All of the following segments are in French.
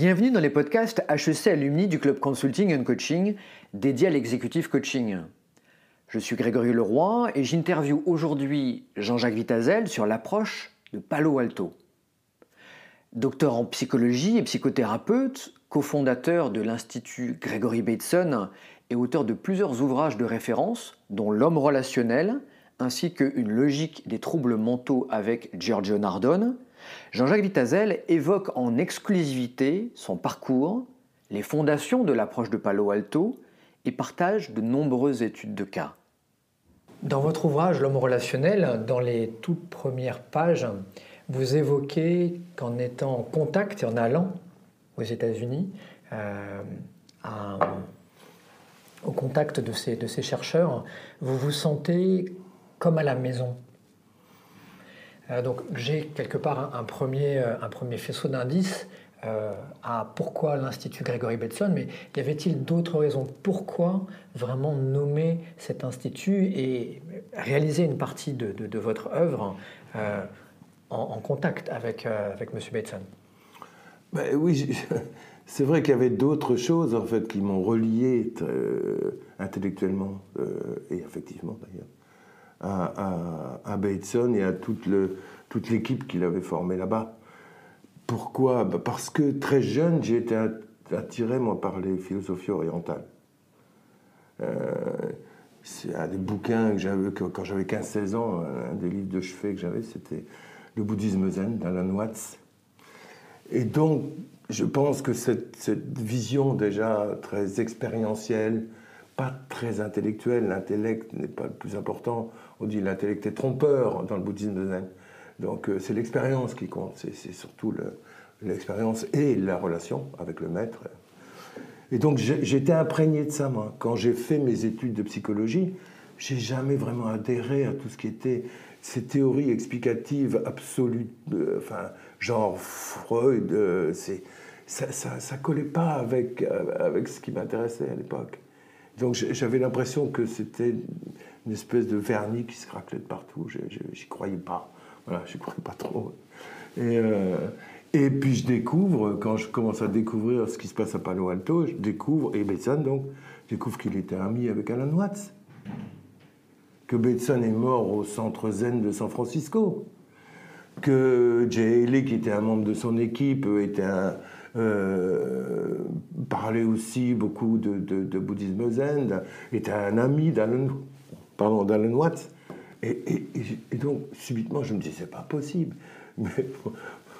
Bienvenue dans les podcasts HEC Alumni du Club Consulting and Coaching dédié à l'executive coaching. Je suis Grégory Leroy et j'interviewe aujourd'hui Jean-Jacques Vitazel sur l'approche de Palo Alto. Docteur en psychologie et psychothérapeute, cofondateur de l'Institut Gregory Bateson et auteur de plusieurs ouvrages de référence, dont L'homme relationnel, ainsi que Une logique des troubles mentaux avec Giorgio Nardone, Jean-Jacques Vitazel évoque en exclusivité son parcours, les fondations de l'approche de Palo Alto et partage de nombreuses études de cas. Dans votre ouvrage L'homme relationnel, dans les toutes premières pages, vous évoquez qu'en étant en contact et en allant aux États-Unis, euh, au contact de ces, de ces chercheurs, vous vous sentez comme à la maison. Euh, donc j'ai quelque part un, premier, euh, un premier faisceau d'indices euh, à pourquoi l'Institut Gregory Bateson, mais y avait-il d'autres raisons Pourquoi vraiment nommer cet institut et réaliser une partie de, votre œuvre en, contact avec, avec M. Bateson ben Oui, c'est vrai qu'il y avait d'autres choses en fait qui m'ont relié intellectuellement et effectivement d'ailleurs à, Bateson et à toute, le, toute l'équipe qu'il avait formée là-bas. Pourquoi? Bah, Parce que très jeune, j'ai été attiré, moi, par les philosophies orientales. Euh, c'est un des bouquins que j'avais quand j'avais 15-16 ans, un des livres de chevet que j'avais, c'était Le bouddhisme zen d'Alan Watts. Et donc, je pense que cette, cette vision déjà très expérientielle, pas très intellectuelle, l'intellect n'est pas le plus important, on dit l'intellect est trompeur dans le bouddhisme zen. Donc euh, c'est l'expérience qui compte, c'est surtout l'expérience et la relation avec le maître. Et donc j'étais imprégné de ça, moi. Quand j'ai fait mes études de psychologie, j'ai jamais vraiment adhéré à tout ce qui était ces théories explicatives absolues, euh, enfin, genre Freud, euh, ça, ça, collait pas avec, avec ce qui m'intéressait à l'époque. Donc j'avais l'impression que c'était une espèce de vernis qui se craquelait de partout. J'y croyais pas. Voilà, j'y croyais pas trop. Et, euh, et puis je découvre, quand je commence à découvrir ce qui se passe à Palo Alto, je découvre, et Bateson donc, je découvre qu'il était ami avec Alan Watts. Que Bateson est mort au centre zen de San Francisco. Que Jay Haley, qui était un membre de son équipe, était euh, parlait aussi beaucoup de, bouddhisme zen, était un ami d'Alan pardon, d'Alan Watts. Et, donc, subitement, je me dis, c'est pas possible. Mais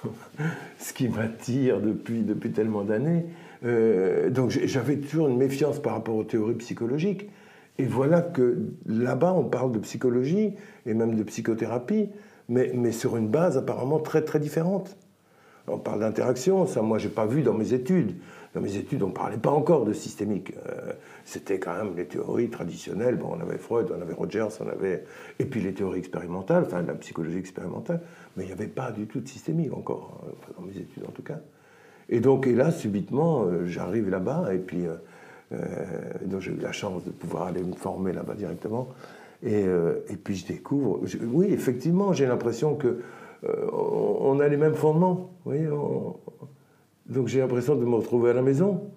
ce qui m'attire depuis, depuis tellement d'années. Euh, donc, j'avais toujours une méfiance par rapport aux théories psychologiques. Et voilà que là-bas, on parle de psychologie et même de psychothérapie, mais, mais sur une base apparemment très, très différente. On parle d'interaction, ça, moi, j'ai pas vu dans mes études. Dans mes études, on ne parlait pas encore de systémique. Euh, c'était quand même les théories traditionnelles. Bon, on avait Freud, on avait Rogers, on avait. Et puis les théories expérimentales, enfin la psychologie expérimentale. Mais il n'y avait pas du tout de systémique encore, hein, dans mes études en tout cas. Et donc, et là, subitement, euh, j'arrive là-bas, et puis. Euh, donc j'ai eu la chance de pouvoir aller me former là-bas directement. Et, puis je découvre. oui, effectivement, j'ai l'impression que on a les mêmes fondements. Vous voyez, donc j'ai l'impression de me retrouver à la maison.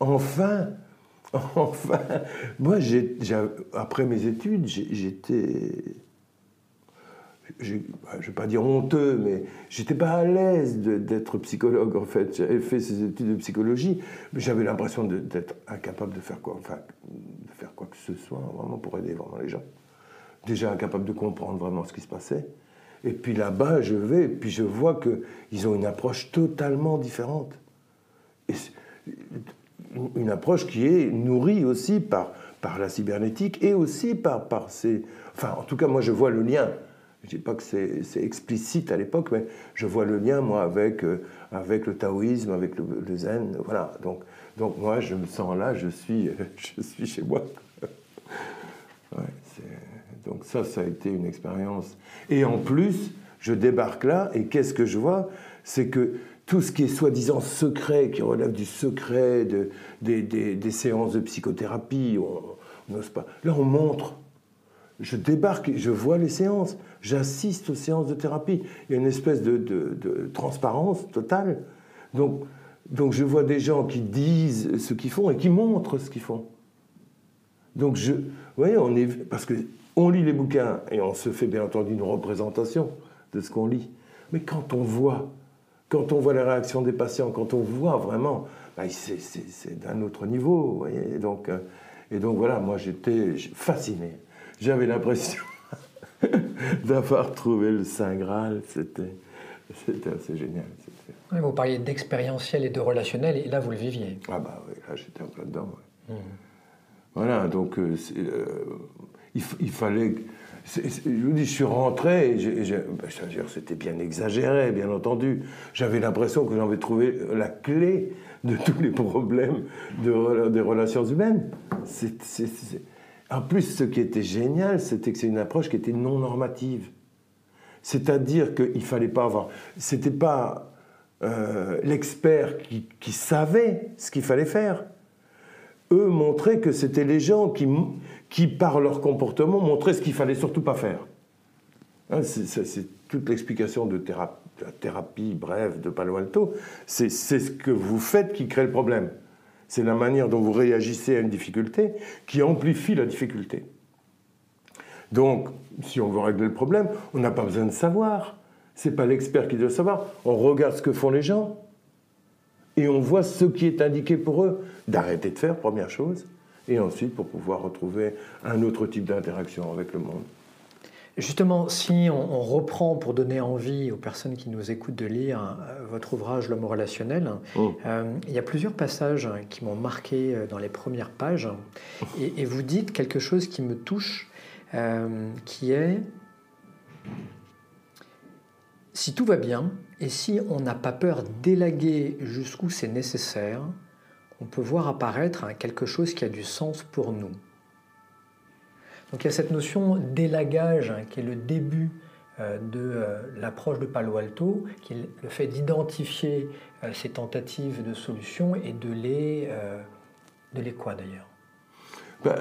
Enfin, enfin, moi, après mes études, j'étais, je ne vais pas dire honteux, mais j'étais pas à l'aise d'être psychologue en fait. J'avais fait ces études de psychologie, mais j'avais l'impression d'être incapable de faire quoi, enfin, de faire quoi que ce soit vraiment pour aider vraiment les gens. Déjà incapable de comprendre vraiment ce qui se passait. Et puis là-bas, je vais, et puis je vois qu'ils ont une approche totalement différente. Une approche qui est nourrie aussi par, par la cybernétique et aussi par, par ces... Enfin, en tout cas, moi, je vois le lien. Je ne dis pas que c'est explicite à l'époque, mais je vois le lien, moi, avec, euh, avec le taoïsme, avec le, zen. Voilà. Donc, donc, moi, je me sens là, je suis, je suis chez moi. Ouais, donc ça, ça a été une expérience. Et en plus, je débarque là, et qu'est-ce que je vois? C'est que tout ce qui est soi-disant secret, qui relève du secret de, des, séances de psychothérapie, on n'ose pas. Là, on montre. Je débarque, je vois les séances, j'assiste aux séances de thérapie. Il y a une espèce de, de transparence totale. Donc, donc je vois des gens qui disent ce qu'ils font et qui montrent ce qu'ils font. Donc je, vous voyez, on est, parce que on lit les bouquins et on se fait bien entendu une représentation de ce qu'on lit. Mais quand on voit, quand on voit les réactions des patients, quand on voit vraiment, bah, c'est d'un autre niveau. Voyez donc, euh, et donc voilà, moi j'étais fasciné. J'avais l'impression d'avoir trouvé le Saint Graal. C'était assez génial. vous parliez d'expérientiel et de relationnel, et là vous le viviez. Ah bah oui, là j'étais un peu dedans. Mmh. Voilà, donc euh, euh, il, fallait. Je vous dis, je suis rentré, ben, c'était bien exagéré, bien entendu. J'avais l'impression que j'avais trouvé la clé de tous les problèmes de, des relations humaines. En plus, ce qui était génial, c'était que c'est une approche qui était non normative. C'est-à-dire qu'il ne fallait pas avoir. C'était pas euh, l'expert qui, qui savait ce qu'il fallait faire eux montraient que c'était les gens qui, qui, par leur comportement, montraient ce qu'il fallait surtout pas faire. Hein, c'est toute l'explication de, la thérapie brève de Palo Alto. C'est ce que vous faites qui crée le problème. C'est la manière dont vous réagissez à une difficulté qui amplifie la difficulté. Donc, si on veut régler le problème, on n'a pas besoin de savoir. C'est pas l'expert qui doit savoir. On regarde ce que font les gens et on voit ce qui est indiqué pour eux d'arrêter de faire, première chose, et ensuite pour pouvoir retrouver un autre type d'interaction avec le monde. Justement, si on, reprend pour donner envie aux personnes qui nous écoutent de lire euh, votre ouvrage L'homme relationnel, oh. euh, il y a plusieurs passages qui m'ont marqué euh, dans les premières pages, et, vous dites quelque chose qui me touche, qui est si tout va bien, et si on n'a pas peur d'élaguer jusqu'où c'est nécessaire, on peut voir apparaître quelque chose qui a du sens pour nous. Donc il y a cette notion d'élagage hein, qui est le début euh, de euh, l'approche de Palo Alto, qui est le fait d'identifier euh, ces tentatives de solutions et de les, de les quoi d'ailleurs? Bah,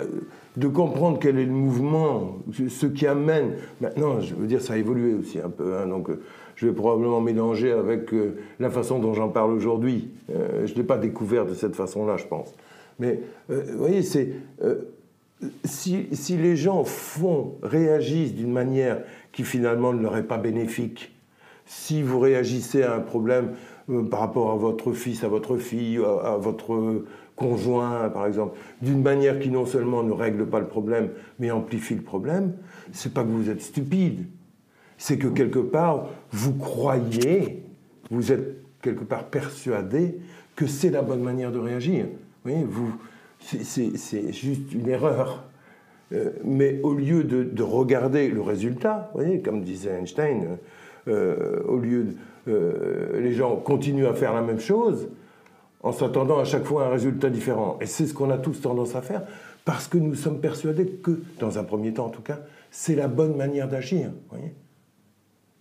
de comprendre quel est le mouvement, ce qui amène. Maintenant, je veux dire, ça a évolué aussi un peu. Hein, donc, je vais probablement mélanger avec euh, la façon dont j'en parle aujourd'hui. Euh, je ne l'ai pas découvert de cette façon-là, je pense. Mais euh, vous voyez, c'est si, si, les gens font, réagissent d'une manière qui finalement ne leur est pas bénéfique, si vous réagissez à un problème par rapport à votre fils, à votre fille, à, à votre conjoint, par exemple, d'une manière qui non seulement ne règle pas le problème, mais amplifie le problème, c'est pas que vous êtes stupide c'est que quelque part, vous croyez, vous êtes quelque part persuadé que c'est la bonne manière de réagir. Vous c'est juste une erreur. Euh, mais au lieu de, regarder le résultat, voyez, comme disait Einstein, euh, au lieu de, euh, les gens continuent à faire la même chose en s'attendant à chaque fois à un résultat différent. Et c'est ce qu'on a tous tendance à faire parce que nous sommes persuadés que, dans un premier temps en tout cas, c'est la bonne manière d'agir. Voyez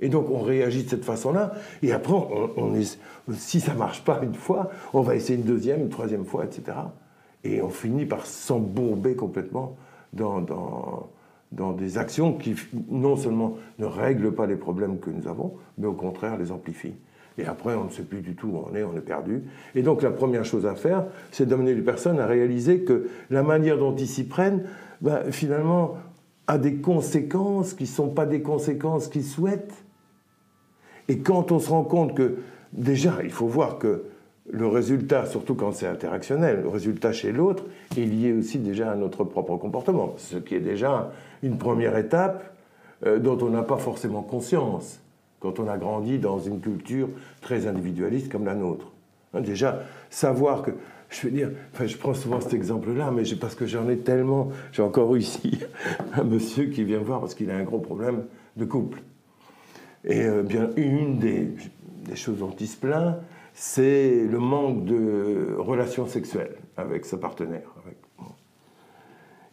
et donc on réagit de cette façon-là, et après, si ça marche pas une fois, on va essayer une deuxième, une troisième fois, etc. Et on finit par s'embourber complètement dans, dans, des actions qui non seulement ne règlent pas les problèmes que nous avons, mais au contraire les amplifient. Et après, on ne sait plus du tout où on est, on est perdu. Et donc la première chose à faire, c'est d'amener les personnes à réaliser que la manière dont ils s'y prennent, ben, finalement, a des conséquences qui ne sont pas des conséquences qu'ils souhaitent, et quand on se rend compte que, déjà, il faut voir que le résultat, surtout quand c'est interactionnel, le résultat chez l'autre est lié aussi déjà à notre propre comportement, ce qui est déjà une première étape euh, dont on n'a pas forcément conscience quand on a grandi dans une culture très individualiste comme la nôtre. Hein, déjà, savoir que, je veux dire, enfin, je prends souvent cet exemple-là, mais parce que j'en ai tellement, j'ai encore eu ici un monsieur qui vient voir parce qu'il a un gros problème de couple. Et euh, bien, une des, choses dont il se plaint, c'est le manque de relations sexuelles avec sa partenaire.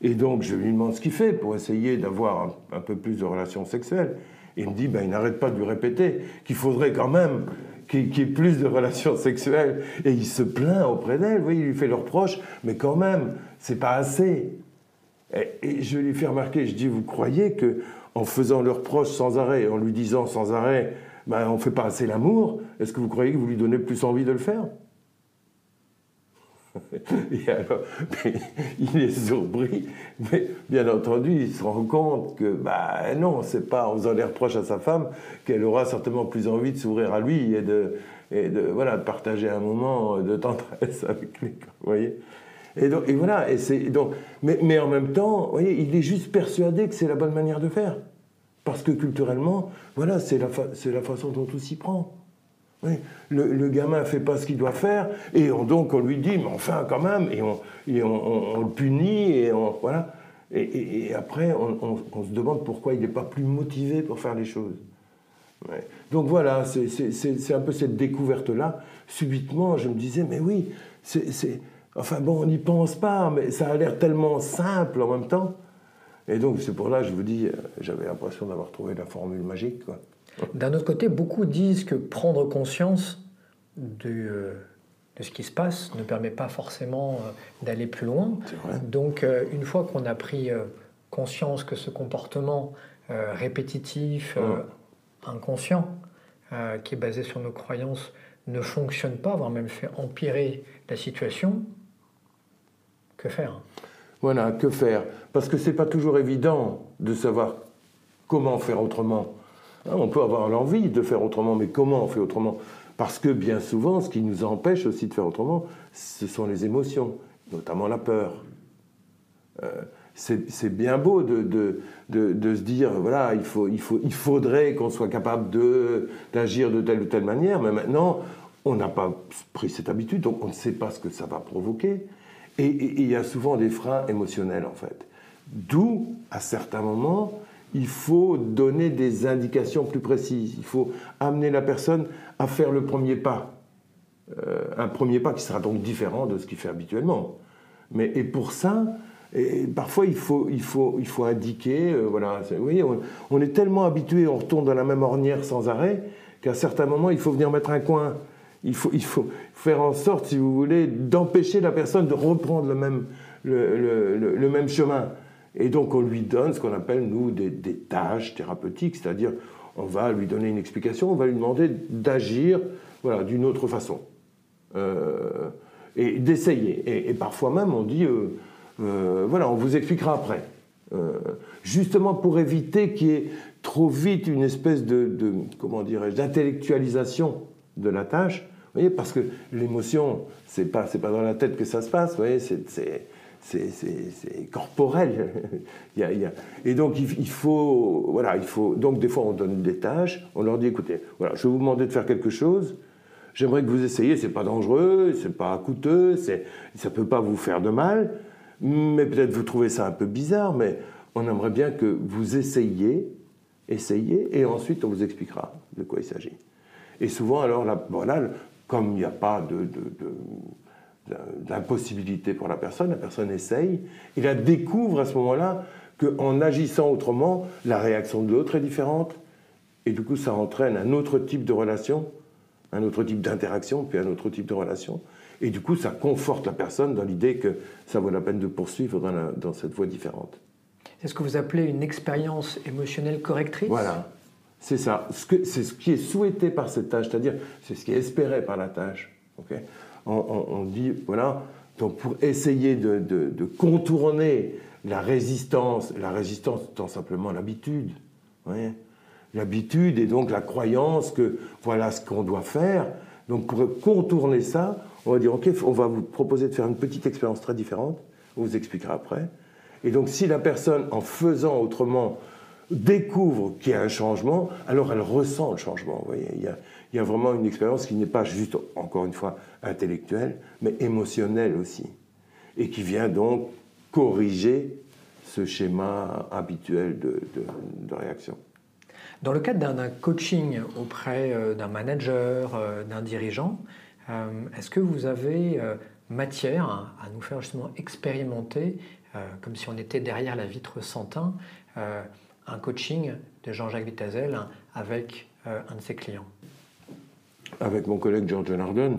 Et donc, je lui demande ce qu'il fait pour essayer d'avoir un, peu plus de relations sexuelles. Il me dit, ben, il n'arrête pas de lui répéter qu'il faudrait quand même qu'il y ait plus de relations sexuelles. Et il se plaint auprès d'elle, il lui fait le reproche, mais quand même, c'est pas assez. Et, et, je lui fais remarquer, je dis, vous croyez que en faisant leur proche sans arrêt, en lui disant sans arrêt, ben, on ne fait pas assez l'amour, est-ce que vous croyez que vous lui donnez plus envie de le faire? Et alors, il est surpris, mais bien entendu, il se rend compte que, bah non, c'est pas en faisant des reproches à sa femme qu'elle aura certainement plus envie de s'ouvrir à lui et de, voilà, partager un moment de tendresse avec lui. Vous voyez? Et, donc, et voilà, et c'est, donc, mais, mais en même temps, vous voyez, il est juste persuadé que c'est la bonne manière de faire. Parce que culturellement, voilà, c'est la, c'est la façon dont tout s'y prend. Le, le, gamin ne fait pas ce qu'il doit faire, et donc on lui dit, mais enfin quand même, et on, on, le punit, et on, voilà. Et, après, on, se demande pourquoi il n'est pas plus motivé pour faire les choses. Donc voilà, c'est un peu cette découverte-là. Subitement, je me disais, mais oui, c'est. Enfin bon, on n'y pense pas, mais ça a l'air tellement simple en même temps. Et donc c'est pour là, je vous dis, j'avais l'impression d'avoir trouvé la formule magique. D'un autre côté, beaucoup disent que prendre conscience de, euh, de, ce qui se passe ne permet pas forcément euh, d'aller plus loin. Donc, euh, une fois qu'on a pris conscience que ce comportement répétitif, inconscient, qui est basé sur nos croyances, ne fonctionne pas, voire même fait empirer la situation, que faire Voilà, que faire? Parce que ce n'est pas toujours évident de savoir comment faire autrement. Hein, on peut avoir l'envie de faire autrement, mais comment on fait autrement? Parce que bien souvent, ce qui nous empêche aussi de faire autrement, ce sont les émotions, notamment la peur. Euh, c'est bien beau de, se dire, voilà, il faudrait qu'on soit capable d'agir de, telle ou telle manière, mais maintenant, on n'a pas pris cette habitude, donc on ne sait pas ce que ça va provoquer. Et il y a souvent des freins émotionnels, en fait. D'où, à certains moments, il faut donner des indications plus précises. Il faut amener la personne à faire le premier pas. Euh, un premier pas qui sera donc différent de ce qu'il fait habituellement. Mais, et pour ça, et parfois il faut, il faut, il faut indiquer, euh, voilà, vous on, est tellement habitué, on retourne dans la même ornière sans arrêt, qu'à certains moments, il faut venir mettre un coin. Il faut, il faut faire en sorte, si vous voulez, d'empêcher la personne de reprendre le même, le, le même chemin. Et donc on lui donne ce qu'on appelle, nous, des, tâches thérapeutiques, c'est-à-dire on va lui donner une explication, on va lui demander d'agir voilà, d'une autre façon. Euh, et d'essayer. Et, parfois même on dit, euh, euh, voilà, on vous expliquera après. justement pour éviter qu'il y ait trop vite une espèce de, de comment dirais-je, d'intellectualisation de la tâche. Voyez, parce que l'émotion, c'est pas, pas dans la tête que ça se passe. Vous voyez, c'est corporel. y y a... Et donc il, faut, voilà, il faut. Donc des fois on donne des tâches, on leur dit écoutez, voilà, je vais vous demander de faire quelque chose. J'aimerais que vous essayiez. C'est pas dangereux, c'est pas coûteux, ça peut pas vous faire de mal, mais peut-être vous trouvez ça un peu bizarre, mais on aimerait bien que vous essayiez, essayez, et ensuite on vous expliquera de quoi il s'agit. Et souvent alors là, voilà, comme il n'y a pas de, de d'impossibilité pour la personne, la personne essaye, et la découvre à ce moment-là qu'en agissant autrement, la réaction de l'autre est différente, et du coup ça entraîne un autre type de relation, un autre type d'interaction, puis un autre type de relation, et du coup ça conforte la personne dans l'idée que ça vaut la peine de poursuivre dans, cette voie différente. C'est ce que vous appelez une expérience émotionnelle correctrice? Voilà, c'est ça. C'est ce qui est souhaité par cette tâche, c'est-à-dire c'est ce qui est espéré par la tâche. on, dit, voilà, donc pour essayer de, contourner la résistance, la résistance étant simplement l'habitude, l'habitude et donc la croyance que voilà ce qu'on doit faire. Donc pour contourner ça, on va dire, ok, on va vous proposer de faire une petite expérience très différente, on vous expliquera après. Et donc si la personne, en faisant autrement, découvre qu'il y a un changement, alors elle ressent le changement. Il y a, vraiment une expérience qui n'est pas juste, encore une fois, intellectuelle, mais émotionnelle aussi, et qui vient donc corriger ce schéma habituel de, réaction. Dans le cadre d'un coaching auprès euh, d'un manager, euh, d'un dirigeant, euh, est-ce que vous avez matière à nous faire justement expérimenter, comme si on était derrière la vitre sans teint, un coaching de Jean-Jacques Vitazel avec un de ses clients avec mon collègue George Narden,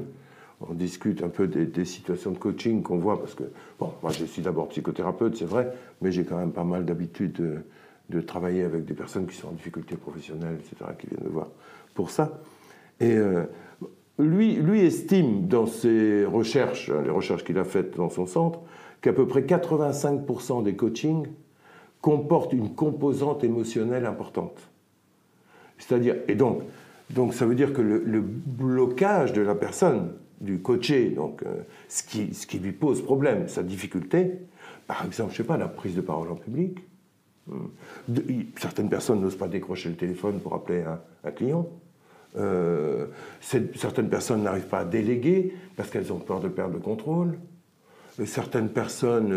on discute un peu des, situations de coaching qu'on voit, parce que, bon, moi je suis d'abord psychothérapeute, c'est vrai, mais j'ai quand même pas mal d'habitude de, travailler avec des personnes qui sont en difficulté professionnelle, etc., qui viennent me voir pour ça. Et euh, lui, lui estime dans ses recherches, hein, les recherches qu'il a faites dans son centre, qu'à peu près 85% des coachings comportent une composante émotionnelle importante. C'est-à-dire, et donc, donc ça veut dire que le, blocage de la personne, du coaché, donc euh, ce, qui, ce qui lui pose problème, sa difficulté, par exemple, je sais pas, la prise de parole en public. Hmm. certaines personnes n'osent pas décrocher le téléphone pour appeler un, client. Euh, certaines personnes n'arrivent pas à déléguer parce qu'elles ont peur de perdre le contrôle. Euh, certaines personnes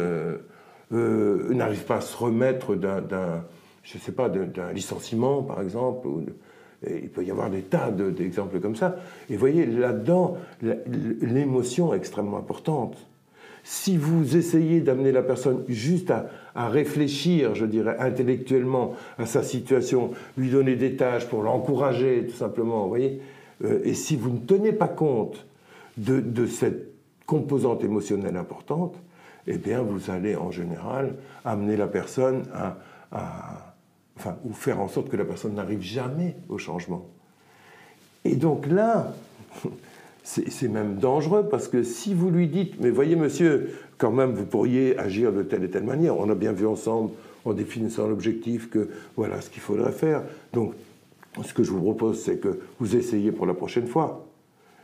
n'arrivent pas à se remettre d'un, je sais pas, d'un licenciement, par exemple. Il peut y avoir des tas d'exemples comme ça. Et voyez, là-dedans, l'émotion est extrêmement importante. Si vous essayez d'amener la personne juste à, réfléchir, je dirais, intellectuellement à sa situation, lui donner des tâches pour l'encourager, tout simplement, vous voyez, euh, et si vous ne tenez pas compte de, cette composante émotionnelle importante, eh bien, vous allez en général amener la personne à enfin, ou faire en sorte que la personne n'arrive jamais au changement. Et donc là, c'est même dangereux parce que si vous lui dites, mais voyez monsieur, quand même vous pourriez agir de telle et telle manière, on a bien vu ensemble en définissant l'objectif que voilà ce qu'il faudrait faire. Donc ce que je vous propose, c'est que vous essayez pour la prochaine fois.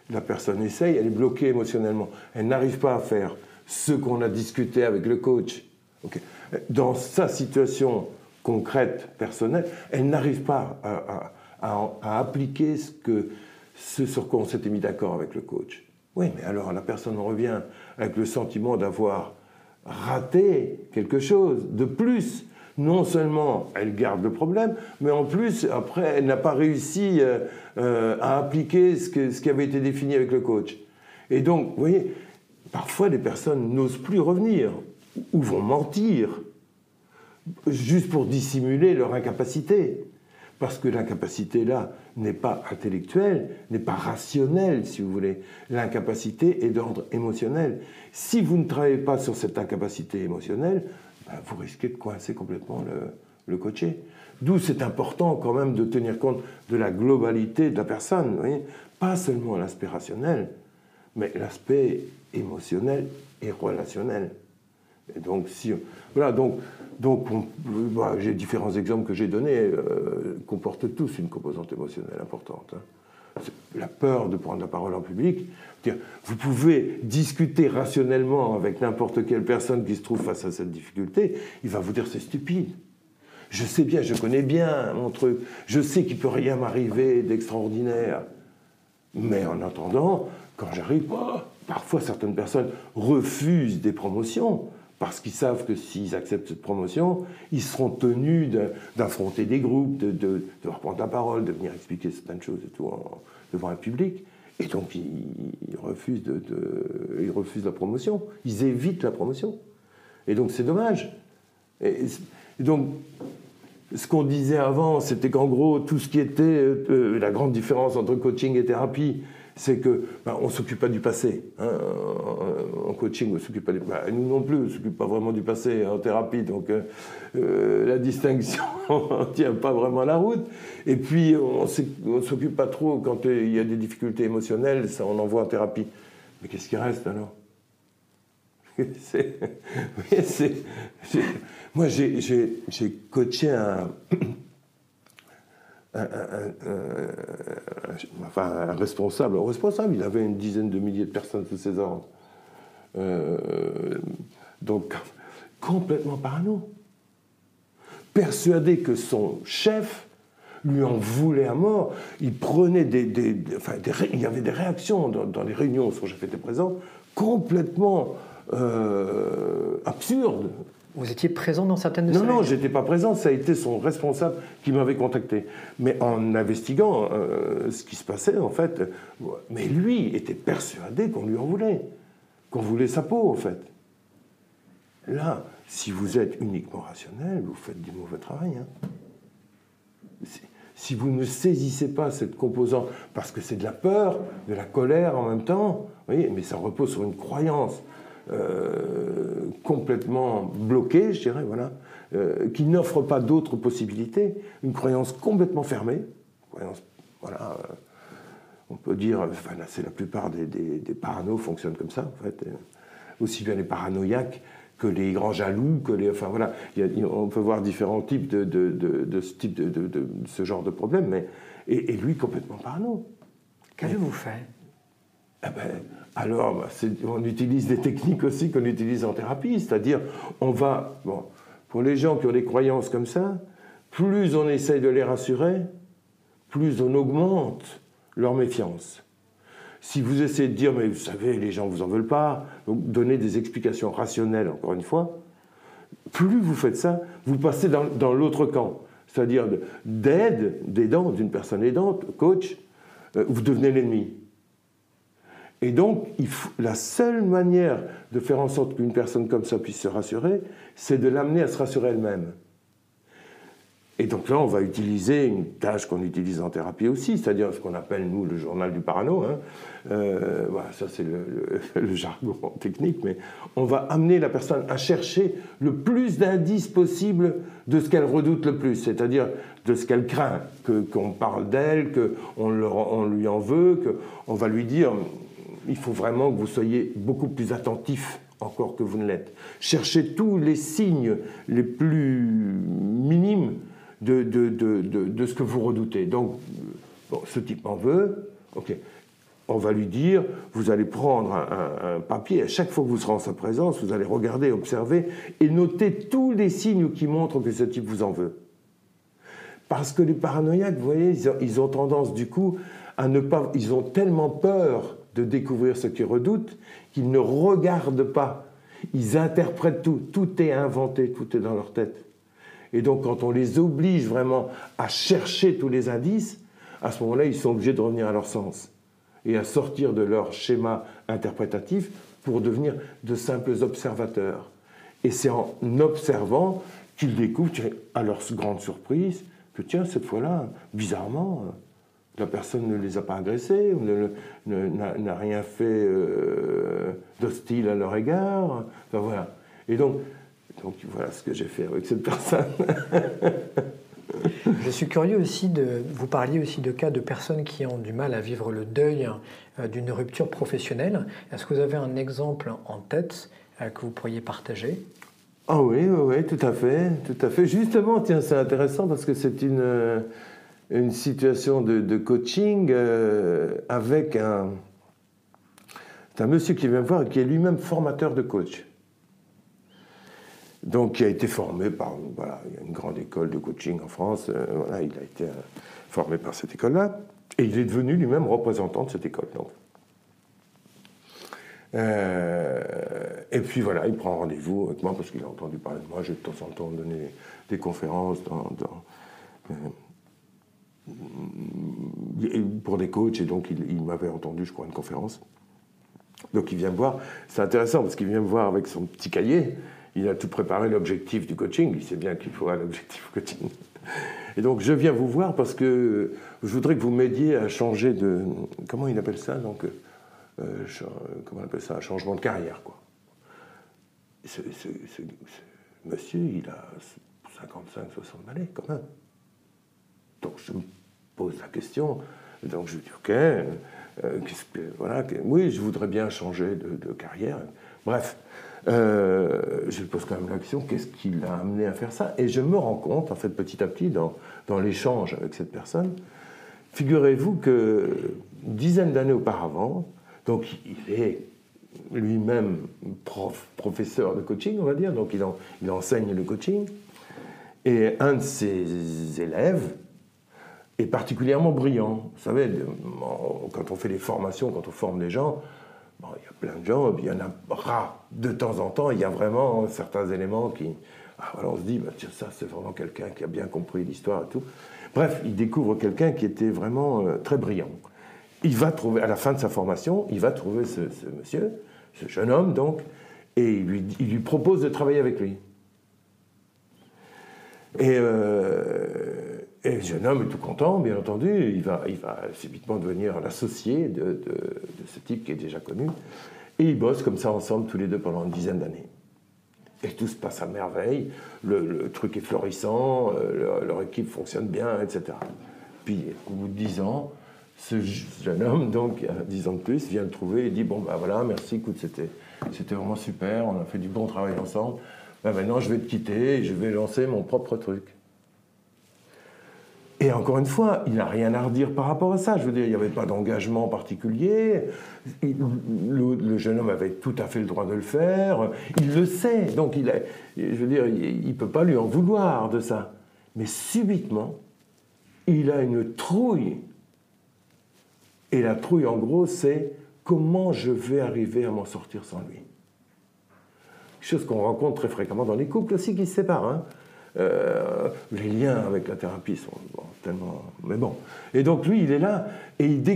La personne essaye, elle est bloquée émotionnellement, elle n'arrive pas à faire ce qu'on a discuté avec le coach. Dans sa situation, concrète, personnelle, elle n'arrive pas à, appliquer ce, que, sur quoi on s'était mis d'accord avec le coach. Oui, mais alors la personne revient avec le sentiment d'avoir raté quelque chose de plus. Non seulement elle garde le problème, mais en plus, après, elle n'a pas réussi euh, euh, à appliquer ce, ce qui avait été défini avec le coach. Et donc, vous voyez, parfois les personnes n'osent plus revenir ou vont mentir juste pour dissimuler leur incapacité. Parce que l'incapacité là n'est pas intellectuelle, n'est pas rationnelle, si vous voulez. L'incapacité est d'ordre émotionnel. Si vous ne travaillez pas sur cette incapacité émotionnelle, ben, vous risquez de coincer complètement le, le coaché. D'où c'est important quand même de tenir compte de la globalité de la personne, pas seulement l'aspect rationnel, mais l'aspect émotionnel et relationnel. Donc, si, voilà, donc donc, j'ai différents exemples que j'ai donnés, euh, comportent tous une composante émotionnelle importante. Hein. La peur de prendre la parole en public. Vous pouvez discuter rationnellement avec n'importe quelle personne qui se trouve face à cette difficulté, il va vous dire c'est stupide. Je sais bien, je connais bien mon truc, je sais qu'il peut rien m'arriver d'extraordinaire. Mais en attendant, quand j'arrive, oh, parfois certaines personnes refusent des promotions parce qu'ils savent que s'ils acceptent cette promotion, ils seront tenus d'affronter des groupes, de, de, de, reprendre la parole, de venir expliquer certaines choses devant un public. Et donc, ils, refusent la promotion. Ils évitent la promotion. Et donc, c'est dommage. Et, donc, ce qu'on disait avant, c'était qu'en gros, tout ce qui était euh, la grande différence entre coaching et thérapie, c'est que bah, on s'occupe pas du passé. Hein. En coaching, on s'occupe pas du bah, Nous non plus, on s'occupe pas vraiment du passé en thérapie, donc euh, euh, la distinction ne tient pas vraiment la route. Et puis, on ne s'occupe pas trop quand il y a des difficultés émotionnelles, ça on envoie en thérapie. Mais qu'est-ce qui reste alors? Moi, j'ai coaché un enfin, un responsable. Un responsable, il avait une dizaine de milliers de personnes sous ses ordres. Euh, donc, complètement parano. Persuadé que son chef lui en voulait à mort. Il prenait des. enfin, il y avait des réactions dans, les réunions où son chef était présent, complètement euh, absurdes. Vous étiez présent dans certaines de ces Non, non, j'étais pas présent. Ça a été son responsable qui m'avait contacté. Mais en investiguant euh, ce qui se passait, en fait, mais lui était persuadé qu'on lui en voulait, qu'on voulait sa peau, en fait. Là, si vous êtes uniquement rationnel, vous faites du mauvais travail. Hein. Si vous ne saisissez pas cette composante, parce que c'est de la peur, de la colère en même temps, voyez, mais ça repose sur une croyance. Euh, complètement bloqué, je dirais, voilà, euh, qui n'offre pas d'autres possibilités, une croyance complètement fermée, croyance, voilà, euh, on peut dire, enfin, c'est la plupart des, des, fonctionnent comme ça, en fait. Aussi bien les paranoïaques que les grands jaloux, que les. Enfin voilà, on peut voir différents types de ce type de, ce genre de problème, mais. Et, lui, complètement parano. Qu'avez-vous fait eh ben, alors, bah, on utilise des techniques aussi qu'on utilise en thérapie, c'est-à-dire, on va. Bon, pour les gens qui ont des croyances comme ça, plus on essaye de les rassurer, plus on augmente leur méfiance. Si vous essayez de dire, mais vous savez, les gens vous en veulent pas, donc donner des explications rationnelles, encore une fois, plus vous faites ça, vous passez dans, l'autre camp, c'est-à-dire d'aide, d'aidant, d'une personne aidante, coach, euh, vous devenez l'ennemi. Et donc, la seule manière de faire en sorte qu'une personne comme ça puisse se rassurer, c'est de l'amener à se rassurer elle-même. Et donc là, on va utiliser une tâche qu'on utilise en thérapie aussi, c'est-à-dire ce qu'on appelle, nous, le journal du parano. Hein. Euh, voilà, ça, c'est le, jargon technique, mais on va amener la personne à chercher le plus d'indices possible de ce qu'elle redoute le plus, c'est-à-dire de ce qu'elle craint, qu'on parle d'elle, qu'on on lui en veut, qu'on va lui dire il faut vraiment que vous soyez beaucoup plus attentif encore que vous ne l'êtes. Cherchez tous les signes les plus minimes de, de, de, de, ce que vous redoutez. Donc, bon, ce type en veut, ok. On va lui dire, vous allez prendre un, papier, à chaque fois que vous serez en sa présence, vous allez regarder, observer et noter tous les signes qui montrent que ce type vous en veut. Parce que les paranoïaques, vous voyez, ils ont tendance du coup à ne pas... Ils ont tellement peur de découvrir ce qu'ils redoutent qu'ils ne regardent pas. Ils interprètent tout. Tout est inventé, tout est dans leur tête. Et donc, quand on les oblige vraiment à chercher tous les indices, à ce moment-là, ils sont obligés de revenir à leur sens et à sortir de leur schéma interprétatif pour devenir de simples observateurs. Et c'est en observant qu'ils découvrent, à leur grande surprise, que tiens, cette fois-là, bizarrement, la personne ne les a pas agressés, n'a rien fait euh, d'hostile à leur égard. Enfin, voilà. Et donc, donc voilà ce que j'ai fait avec cette personne. Je suis curieux aussi de. Vous parliez aussi de cas de personnes qui ont du mal à vivre le deuil euh, d'une rupture professionnelle. Est-ce que vous avez un exemple en tête euh, que vous pourriez partager? Ah oui, oui, oui, tout à fait, tout à fait. Justement, tiens, c'est intéressant parce que c'est une, une situation de, coaching avec un, un monsieur qui vient me voir et qui est lui-même formateur de coach donc qui a été formé par, voilà, il y a une grande école de coaching en France, euh, voilà, il a été euh, formé par cette école-là, et il est devenu lui-même représentant de cette école. Donc. Euh, et puis voilà, il prend rendez-vous avec moi parce qu'il a entendu parler de moi. J'ai de temps en temps donné des conférences dans, pour des coachs, et donc il, m'avait entendu, je crois, une conférence. Donc il vient me voir. C'est intéressant parce qu'il vient me voir avec son petit cahier il a tout préparé l'objectif du coaching. Il sait bien qu'il faut un objectif coaching. Et donc, je viens vous voir parce que je voudrais que vous m'aidiez à changer de. Comment il appelle ça Donc, euh, comment on appelle ça Un changement de carrière, quoi. Ce, monsieur, il a 55, 60 balais, quand même. Donc, je me pose la question. Donc, je dis OK. Euh, voilà, oui, je voudrais bien changer de carrière. Bref, euh, je pose quand même l'action, qu'est-ce qui l'a amené à faire ça? Et je me rends compte, en fait, petit à petit, dans, dans l'échange avec cette personne, figurez-vous que une dizaine d'années auparavant, donc il est lui-même prof, professeur de coaching, on va dire, donc il, il enseigne le coaching, et un de ses élèves est particulièrement brillant. Vous savez, quand on fait des formations, quand on forme des gens, Bon, il y a plein de gens, il y en a rare. De temps en temps, il y a vraiment certains éléments qui. Ah, on se dit, bah, tiens, ça, c'est vraiment quelqu'un qui a bien compris l'histoire et tout. Bref, il découvre quelqu'un qui était vraiment euh, très brillant. Il va trouver, à la fin de sa formation, il va trouver ce, monsieur, ce jeune homme donc, et il lui, il lui propose de travailler avec lui. Et euh, et le jeune homme est tout content, bien entendu, il va, il va subitement devenir l'associé de, ce type qui est déjà connu. Et ils bossent comme ça ensemble tous les deux pendant une dizaine d'années. Et tout se passe à merveille, le, truc est florissant, euh, leur, équipe fonctionne bien, etc. Puis au bout de dix ans, ce jeune homme, donc, 10 ans de plus, vient le trouver et dit Bon, ben voilà, merci, écoute, c'était, c'était vraiment super, on a fait du bon travail ensemble. Ben maintenant, je vais te quitter et je vais lancer mon propre truc. Et encore une fois, il n'a rien à redire par rapport à ça. Je veux dire, il n'y avait pas d'engagement particulier. le, jeune homme avait tout à fait le droit de le faire. Il le sait. Donc, il je veux dire, il ne peut pas lui en vouloir de ça. Mais subitement, il a une trouille. Et la trouille, en gros, c'est comment je vais arriver à m'en sortir sans lui. Chose qu'on rencontre très fréquemment dans les couples aussi qui se séparent. Hein. Euh, les liens avec la thérapie sont tellement. Mais bon. Et donc lui, il est là et il,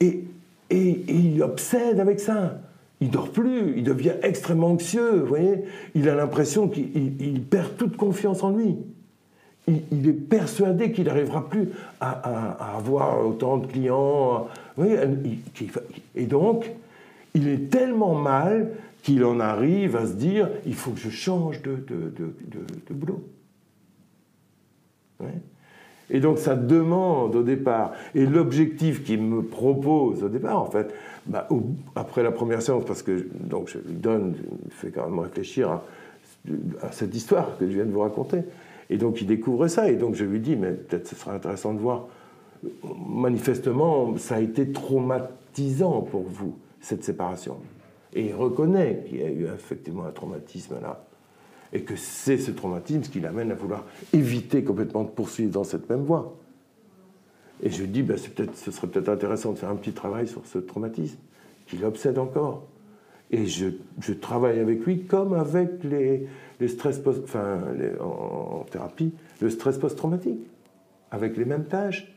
et, et, il obsède avec ça. Il dort plus, il devient extrêmement anxieux, vous voyez. Il a l'impression qu'il perd toute confiance en lui. Il, est persuadé qu'il n'arrivera plus à, avoir autant de clients. Vous voyez, et donc, il est tellement mal qu'il en arrive à se dire il faut que je change de, de, de, de boulot. Et donc ça demande au départ, et l'objectif qu'il me propose au départ, en fait, bah, après la première séance, parce que donc je lui donne, il fait quand même réfléchir à, cette histoire que je viens de vous raconter. Et donc il découvre ça, et donc je lui dis, mais peut-être ce sera intéressant de voir. Manifestement, ça a été traumatisant pour vous, cette séparation. Et il reconnaît qu'il y a eu effectivement un traumatisme là et que c'est ce traumatisme qui l'amène à vouloir éviter complètement de poursuivre dans cette même voie. Et je dis, ben, peut ce serait peut-être intéressant de faire un petit travail sur ce traumatisme qui l'obsède encore. Et je, je, travaille avec lui comme avec les, les stress post, enfin, en, en, thérapie, le stress post-traumatique, avec les mêmes tâches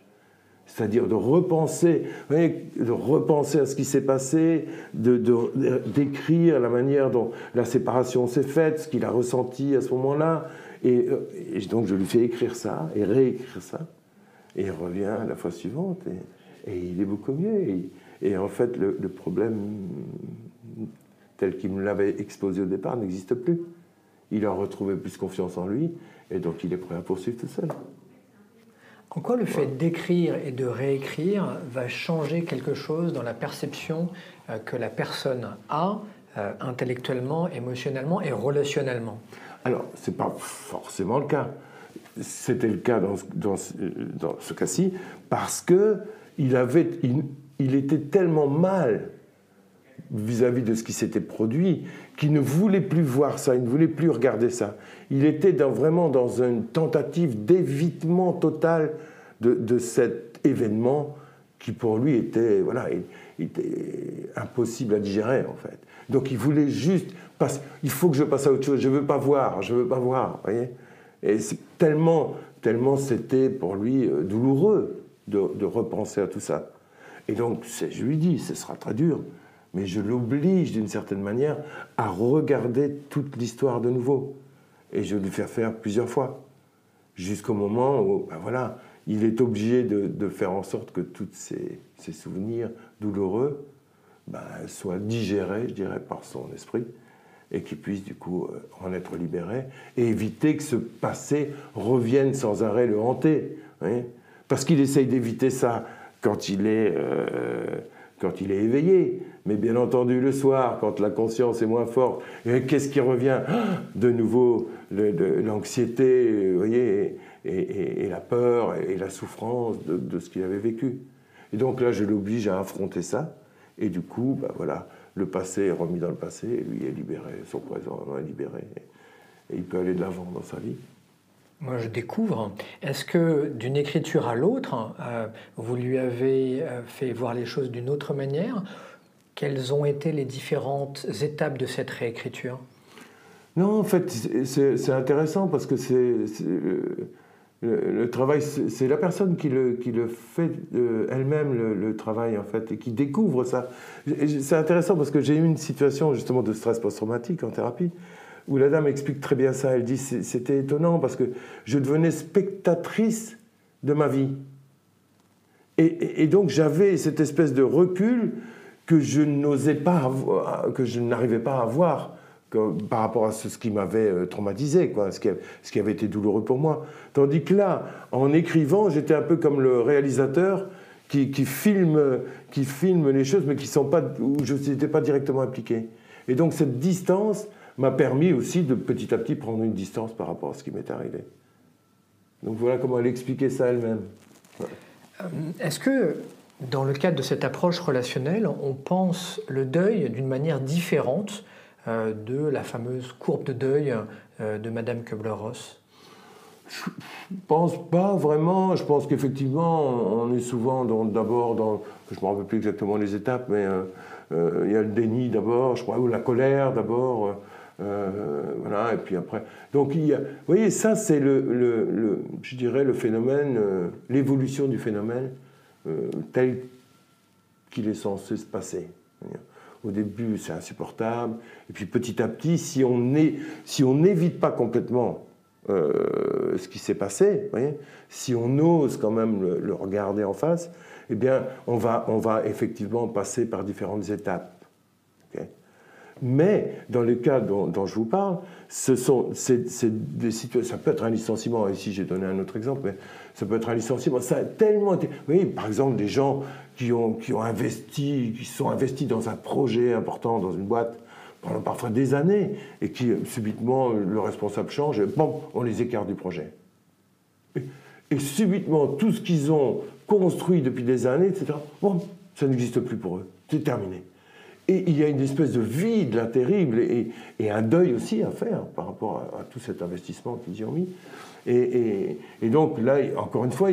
c'est-à-dire de repenser, de repenser à ce qui s'est passé, de, d'écrire la manière dont la séparation s'est faite, ce qu'il a ressenti à ce moment-là. Et, euh, donc je lui fais écrire ça et réécrire ça. Et il revient la fois suivante et, il est beaucoup mieux. Et, en fait, le, le problème tel qu'il me l'avait exposé au départ n'existe plus. Il a retrouvé plus confiance en lui et donc il est prêt à poursuivre tout seul. En quoi le fait d'écrire et de réécrire va changer quelque chose dans la perception euh, que la personne a euh, intellectuellement, émotionnellement et relationnellement? Alors, ce n'est pas forcément le cas. C'était le cas dans, dans, ce cas-ci parce que il, il, était tellement mal vis-à-vis de ce qui s'était produit qu'il ne voulait plus voir ça, il ne voulait plus regarder ça. Il était vraiment dans une tentative d'évitement total de, cet événement qui pour lui était, voilà, était impossible à digérer en fait. Donc il voulait juste, il faut que je passe à autre chose, je ne veux pas voir, je ne veux pas voir, voyez Et tellement, tellement c'était pour lui euh, douloureux de, de, repenser à tout ça. Et donc je lui dis, ce sera très dur, mais je l'oblige d'une certaine manière à regarder toute l'histoire de nouveau. Et je vais lui faire faire plusieurs fois, jusqu'au moment où, ben voilà, il est obligé de, faire en sorte que tous ces, souvenirs douloureux ben, soient digérés, je dirais, par son esprit, et qu'il puisse du coup euh, en être libéré, et éviter que ce passé revienne sans arrêt le hanter. Parce qu'il essaye d'éviter ça quand il est... Euh, quand il est éveillé. Mais bien entendu, le soir, quand la conscience est moins forte, qu'est-ce qui revient? De nouveau, l'anxiété, voyez, et, la peur et, la souffrance de, ce qu'il avait vécu. Et donc là, je l'oblige à affronter ça. Et du coup, bah voilà, le passé est remis dans le passé, et lui est libéré, son présent est libéré. Et il peut aller de l'avant dans sa vie. Moi, je découvre. Est-ce que d'une écriture à l'autre, euh, vous lui avez euh, fait voir les choses d'une autre manière? Quelles ont été les différentes étapes de cette réécriture? Non, en fait, c'est intéressant parce que c'est le, travail, c'est la personne qui le, fait euh, elle-même, le, travail, en fait, et qui découvre ça. C'est intéressant parce que j'ai eu une situation, justement, de stress post-traumatique en thérapie, où la dame explique très bien ça. Elle dit c'était étonnant parce que je devenais spectatrice de ma vie. Et donc j'avais cette espèce de recul que je n'osais pas avoir, que je n'arrivais pas à avoir par rapport à ce, qui m'avait euh, traumatisé, quoi, ce, qui, ce qui avait été douloureux pour moi. Tandis que là, en écrivant, j'étais un peu comme le réalisateur qui, filment, qui filment les choses, mais qui sont pas, où je n'étais pas directement impliqué. Et donc cette distance m'a permis aussi de petit à petit prendre une distance par rapport à ce qui m'est arrivé. Donc voilà comment elle expliquait ça elle-même. Euh, est-ce que dans le cadre de cette approche relationnelle, on pense le deuil d'une manière différente euh, de la fameuse courbe de deuil euh, de Madame Kubler-Ross je pense pas vraiment. Je pense qu'effectivement, on est souvent d'abord dans. Je ne me rappelle plus exactement les étapes, mais il y a le déni d'abord, je crois, ou la colère d'abord. voilà, et puis après. Donc, vous voyez, ça, c'est le, je dirais, le phénomène, l'évolution du phénomène euh, tel qu'il est censé se passer. Au début, c'est insupportable, et puis petit à petit, si on n'évite pas complètement euh, ce qui s'est passé, si on ose quand même le, regarder en face, eh bien, on va effectivement passer par différentes étapes. Mais dans le cas dont, je vous parle, ce sont. Ça peut être un licenciement. Ici, j'ai donné un autre exemple, mais ça peut être un licenciement. Ça a tellement été. Vous voyez, par exemple, des gens qui ont, qui ont investi, qui sont investis dans un projet important, dans une boîte, pendant parfois des années, et qui subitement le responsable change, et bon, on les écarte du projet. Et, et subitement, tout ce qu'ils ont construit depuis des années, etc., bon, ça n'existe plus pour eux. C'est terminé. Et il y a une espèce de vide là terrible et, un deuil aussi à faire par rapport à, tout cet investissement qu'ils y ont mis. Et, donc là, encore une fois,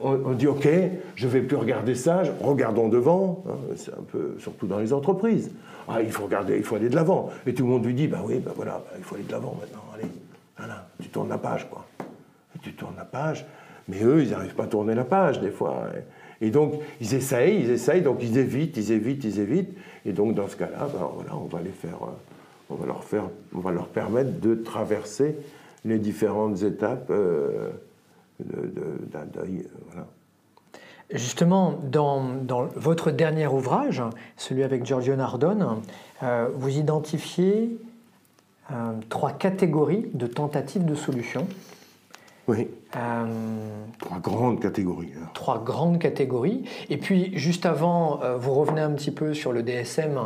on, dit OK, je ne vais plus regarder ça, regardons devant. Hein, c'est un peu, surtout dans les entreprises. Ah, il faut regarder, il faut aller de l'avant. Et tout le monde lui dit, bah oui, bah voilà, bah, il faut aller de l'avant maintenant. Allez, tu tournes la page, quoi. tu tournes la page, mais eux, ils n'arrivent pas à tourner la page des fois. Et donc, ils essayent, ils essayent, donc ils évitent, ils évitent, ils évitent. Et donc, dans ce cas-là, ben, voilà, on va les faire, euh, on va leur faire, on va leur permettre de traverser les différentes étapes euh, d'un deuil. Voilà. Justement, dans, dans, votre dernier ouvrage, celui avec Giorgio Nardone, euh, vous identifiez trois catégories de tentatives de solutions oui. Euh, trois grandes catégories. Hein. Trois grandes catégories. Et puis, juste avant, euh, vous revenez un petit peu sur le DSM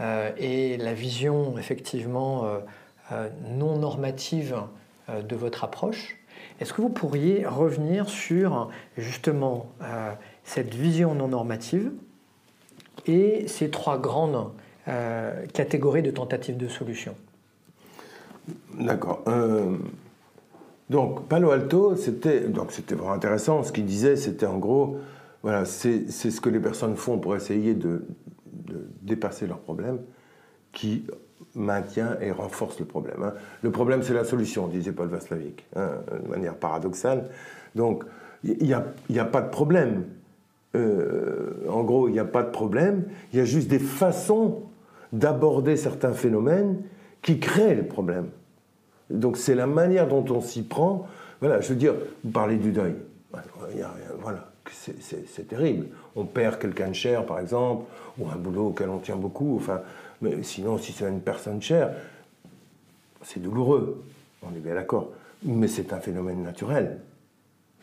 euh, et la vision, effectivement, non normative de votre approche. Est-ce que vous pourriez revenir sur, justement, cette vision non normative et ces trois grandes catégories de tentatives de solution? D'accord. Donc Palo Alto, c'était donc vraiment intéressant. Ce qu'il disait, c'était en gros, voilà, c'est ce que les personnes font pour essayer de, dépasser leurs problèmes, qui maintient et renforce le problème. Hein. Le problème, c'est la solution, disait Paul Vaslavic, hein, de manière paradoxale. Donc il n'y a, a, pas de problème. Euh, en gros, il n'y a pas de problème. Il y a juste des façons d'aborder certains phénomènes qui créent le problème. Donc c'est la manière dont on s'y prend. Voilà, je veux dire, vous parlez du deuil. Voilà, c'est terrible. On perd quelqu'un de cher, par exemple, ou un boulot auquel on tient beaucoup. Enfin, mais sinon, si c'est une personne chère, c'est douloureux. On est bien d'accord. Mais c'est un phénomène naturel.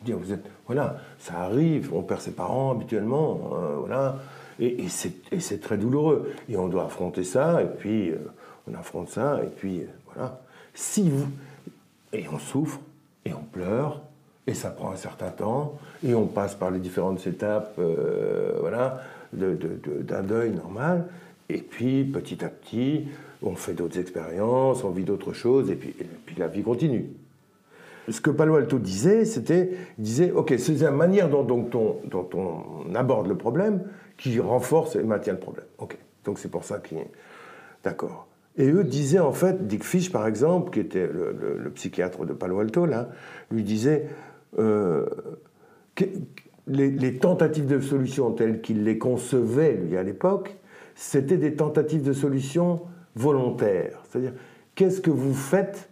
Dire, vous êtes, voilà, ça arrive. On perd ses parents habituellement, euh, voilà, et, c'est très douloureux. Et on doit affronter ça. Et puis, euh, on affronte ça. Et puis, euh, voilà. Si vous... Et on souffre, et on pleure, et ça prend un certain temps, et on passe par les différentes étapes euh, voilà, d'un deuil normal, et puis petit à petit, on fait d'autres expériences, on vit d'autres choses, et puis, la vie continue. Ce que Palo Alto disait, c'était, disait, ok, c'est la manière dont, on, dont, on, aborde le problème qui renforce et maintient le problème. Ok, donc c'est pour ça qu'il est... D'accord. Et eux disaient en fait, Dick Fish par exemple, qui était le, psychiatre de Palo Alto, là, lui disait euh, que les, tentatives de solution telles qu'il les concevait, lui, à l'époque, c'était des tentatives de solution volontaires. C'est-à-dire, qu'est-ce que vous faites?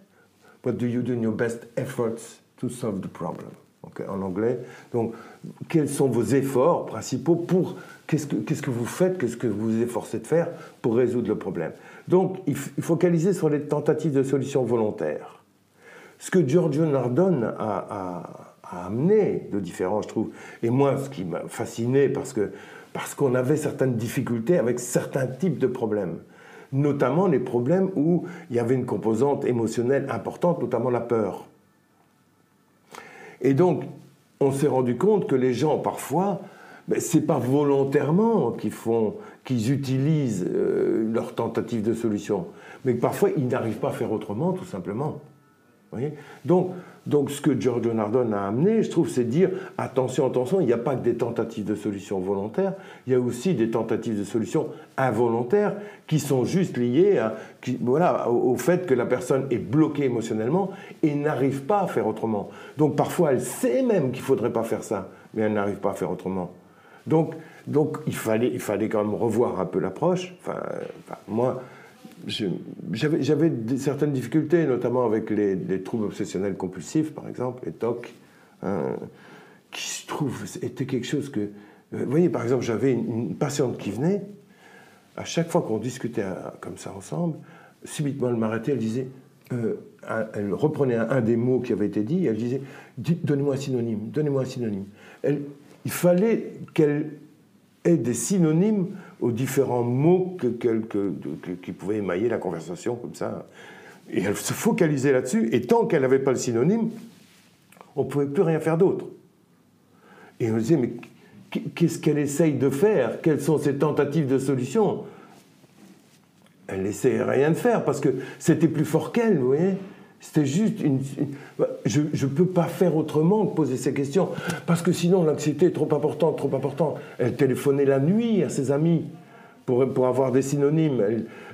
What do you do in your best efforts to solve the problem? En anglais. Donc, quels sont vos efforts principaux pour. Qu'est-ce que, qu'est-ce que vous faites Qu'est-ce que vous vous efforcez de faire pour résoudre le problème? Donc, il focaliser sur les tentatives de solutions volontaires. Ce que Giorgio Nardone a, amené de différents, je trouve. Et moi, ce qui m'a fasciné, parce parce qu'on avait certaines difficultés avec certains types de problèmes, notamment les problèmes où il y avait une composante émotionnelle importante, notamment la peur. Et donc, on s'est rendu compte que les gens, parfois, ben, ce n'est pas volontairement qu'ils font, qu'ils utilisent euh, leur tentative de solution, mais parfois ils n'arrivent pas à faire autrement, tout simplement. donc, donc, ce que Giorgio Nardone a amené, je trouve, c'est de dire attention, attention, il n'y a pas que des tentatives de solution volontaires, il y a aussi des tentatives de solution involontaires qui sont juste liées à, voilà, au, fait que la personne est bloquée émotionnellement et n'arrive pas à faire autrement. Donc, parfois, elle sait même qu'il ne faudrait pas faire ça, mais elle n'arrive pas à faire autrement. Donc, donc il, fallait, il fallait quand même revoir un peu l'approche. enfin, moi, j'avais certaines difficultés, notamment avec les, troubles obsessionnels compulsifs, par exemple, les TOC, hein, qui, je trouve, était quelque chose que... Vous voyez, par exemple, j'avais une, patiente qui venait, à chaque fois qu'on discutait comme ça ensemble, subitement elle m'arrêtait, elle disait... Euh, elle reprenait un, des mots qui avait été dit, elle disait Donnez-moi un synonyme, donnez-moi un synonyme. il fallait qu'elle ait des synonymes aux différents mots que, qui pouvaient émailler la conversation comme ça. Et elle se focalisait là-dessus, et tant qu'elle n'avait pas le synonyme, on ne pouvait plus rien faire d'autre. Et on se disait, mais qu'est-ce qu'elle essaye de faire? Quelles sont ses tentatives de solution? Elle n'essayait rien de faire, parce que c'était plus fort qu'elle, vous voyez c'était juste une. je ne peux pas faire autrement que poser ces questions. Parce que sinon, l'anxiété est trop importante, trop importante. Elle téléphonait la nuit à ses amis pour, pour avoir des synonymes.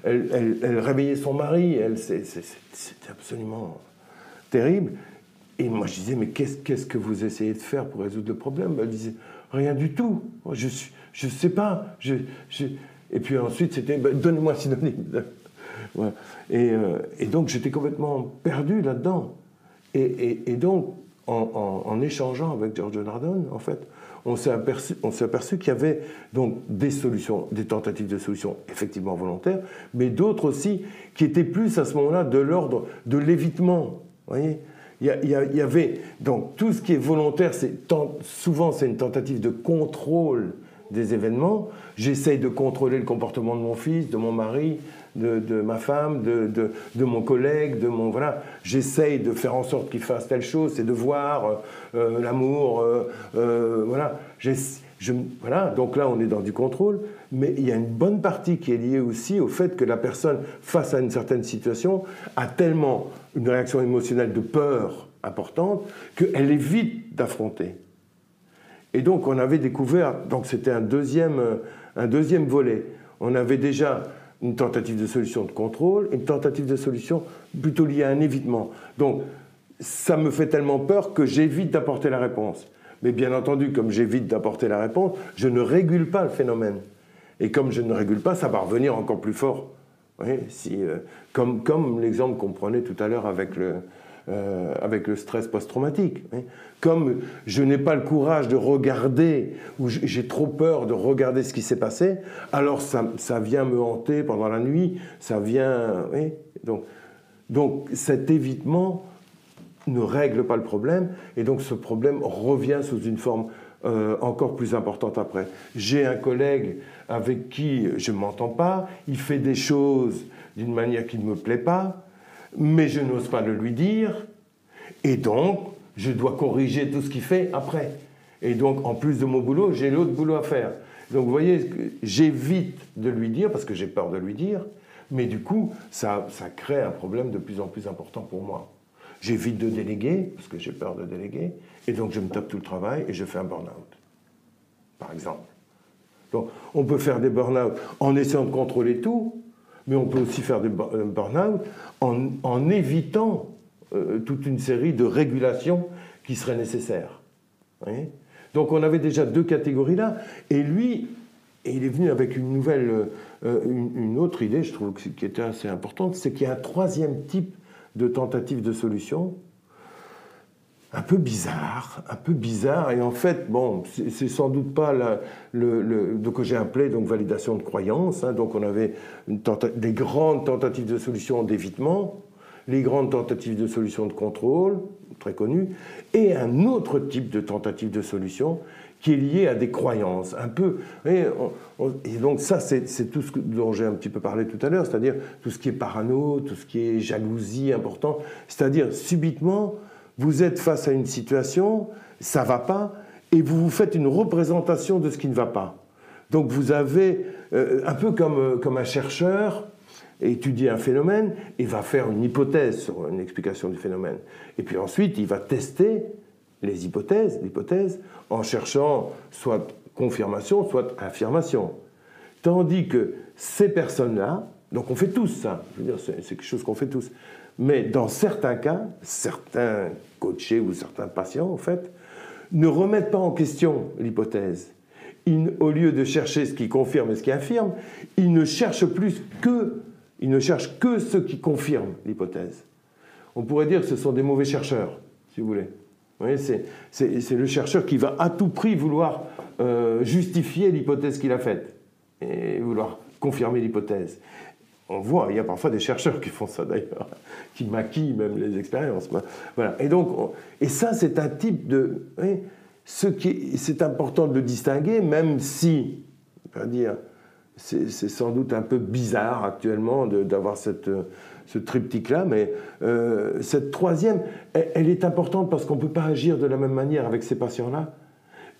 Elle, elle, réveillait son mari. C'était absolument terrible. Et moi, je disais, mais qu'est-ce qu'est-ce que vous essayez de faire pour résoudre le problème? Elle disait, rien du tout. Je ne je sais pas. Et puis ensuite, c'était, ben, donnez-moi Euh, et, donc j'étais complètement perdu là-dedans. Et, donc, en, échangeant avec Giorgio Nardone, en fait, on s'est aperçu, qu'il y avait donc des solutions, des tentatives de solutions effectivement volontaires, mais d'autres aussi qui étaient plus à ce moment-là de l'ordre de l'évitement. voyez il y, y, avait donc tout ce qui est volontaire, c'est souvent c'est une tentative de contrôle des événements. J'essaye de contrôler le comportement de mon fils, de mon mari, de, ma femme, de, de, mon collègue, de mon voilà. J'essaye de faire en sorte qu'il fasse telle chose, c'est de voir euh, euh, l'amour, euh, voilà. Voilà. Donc là, on est dans du contrôle, mais il y a une bonne partie qui est liée aussi au fait que la personne, face à une certaine situation, a tellement une réaction émotionnelle de peur importante qu'elle évite d'affronter. Et donc, on avait découvert, donc c'était un deuxième, un deuxième volet. On avait déjà une tentative de solution de contrôle, une tentative de solution plutôt liée à un évitement. Donc, ça me fait tellement peur que j'évite d'apporter la réponse. Mais bien entendu, comme j'évite d'apporter la réponse, je ne régule pas le phénomène. Et comme je ne régule pas, ça va revenir encore plus fort. si, euh, comme, comme l'exemple qu'on prenait tout à l'heure avec le, euh, avec le stress post-traumatique. Hein. Comme je n'ai pas le courage de regarder, ou j'ai trop peur de regarder ce qui s'est passé, alors ça, ça, vient me hanter pendant la nuit, ça vient... donc, donc cet évitement ne règle pas le problème, et donc ce problème revient sous une forme euh, encore plus importante après. J'ai un collègue avec qui je ne m'entends pas, il fait des choses d'une manière qui ne me plaît pas, mais je n'ose pas le lui dire, et donc je dois corriger tout ce qu'il fait après. Et donc, en plus de mon boulot, j'ai l'autre boulot à faire. Donc, vous voyez, j'évite de lui dire, parce que j'ai peur de lui dire, mais du coup, ça, crée un problème de plus en plus important pour moi. J'évite de déléguer, parce que j'ai peur de déléguer, et donc je me tape tout le travail et je fais un burn-out, par exemple. Donc, on peut faire des burn-out en essayant de contrôler tout, mais on peut aussi faire des euh, burn-out en, évitant euh, toute une série de régulations qui seraient nécessaires. Donc on avait déjà deux catégories là, et lui, il est venu avec une nouvelle, euh, une, autre idée, je trouve, qui était assez importante, c'est qu'il y a un troisième type de tentative de solution, un peu bizarre, un peu bizarre. Et en fait, bon, c'est sans doute pas le, le, que j'ai appelé donc validation de croyance. Hein. donc on avait des grandes tentatives de solution d'évitement les grandes tentatives de solution de contrôle, très connues, et un autre type de tentative de solution qui est lié à des croyances, un peu. Et, donc ça, c'est tout ce dont j'ai un petit peu parlé tout à l'heure, c'est-à-dire tout ce qui est parano, tout ce qui est jalousie important, c'est-à-dire subitement, vous êtes face à une situation, ça va pas, et vous vous faites une représentation de ce qui ne va pas. Donc vous avez, euh, un peu comme, euh, comme un chercheur, étudie un phénomène et va faire une hypothèse sur une explication du phénomène. Et puis ensuite, il va tester les hypothèses, l'hypothèse, en cherchant soit confirmation, soit affirmation. Tandis que ces personnes-là, donc on fait tous ça, c'est quelque chose qu'on fait tous, mais dans certains cas, certains coachés ou certains patients, en fait, ne remettent pas en question l'hypothèse. Au lieu de chercher ce qui confirme et ce qui affirme, ils ne cherchent plus que, ils ne cherchent que ce qui confirme l'hypothèse. On pourrait dire que ce sont des mauvais chercheurs, si vous voulez. C'est le chercheur qui va à tout prix vouloir euh, justifier l'hypothèse qu'il a faite et vouloir confirmer l'hypothèse. On voit, il y a parfois des chercheurs qui font ça d'ailleurs, qui maquillent même les expériences. Voilà. Et donc, et ça, c'est un type de. ce qui, c'est important de le distinguer, même si, dire, c'est sans doute un peu bizarre actuellement d'avoir cette ce triptyque-là, mais euh, cette troisième, elle, est importante parce qu'on ne peut pas agir de la même manière avec ces patients-là.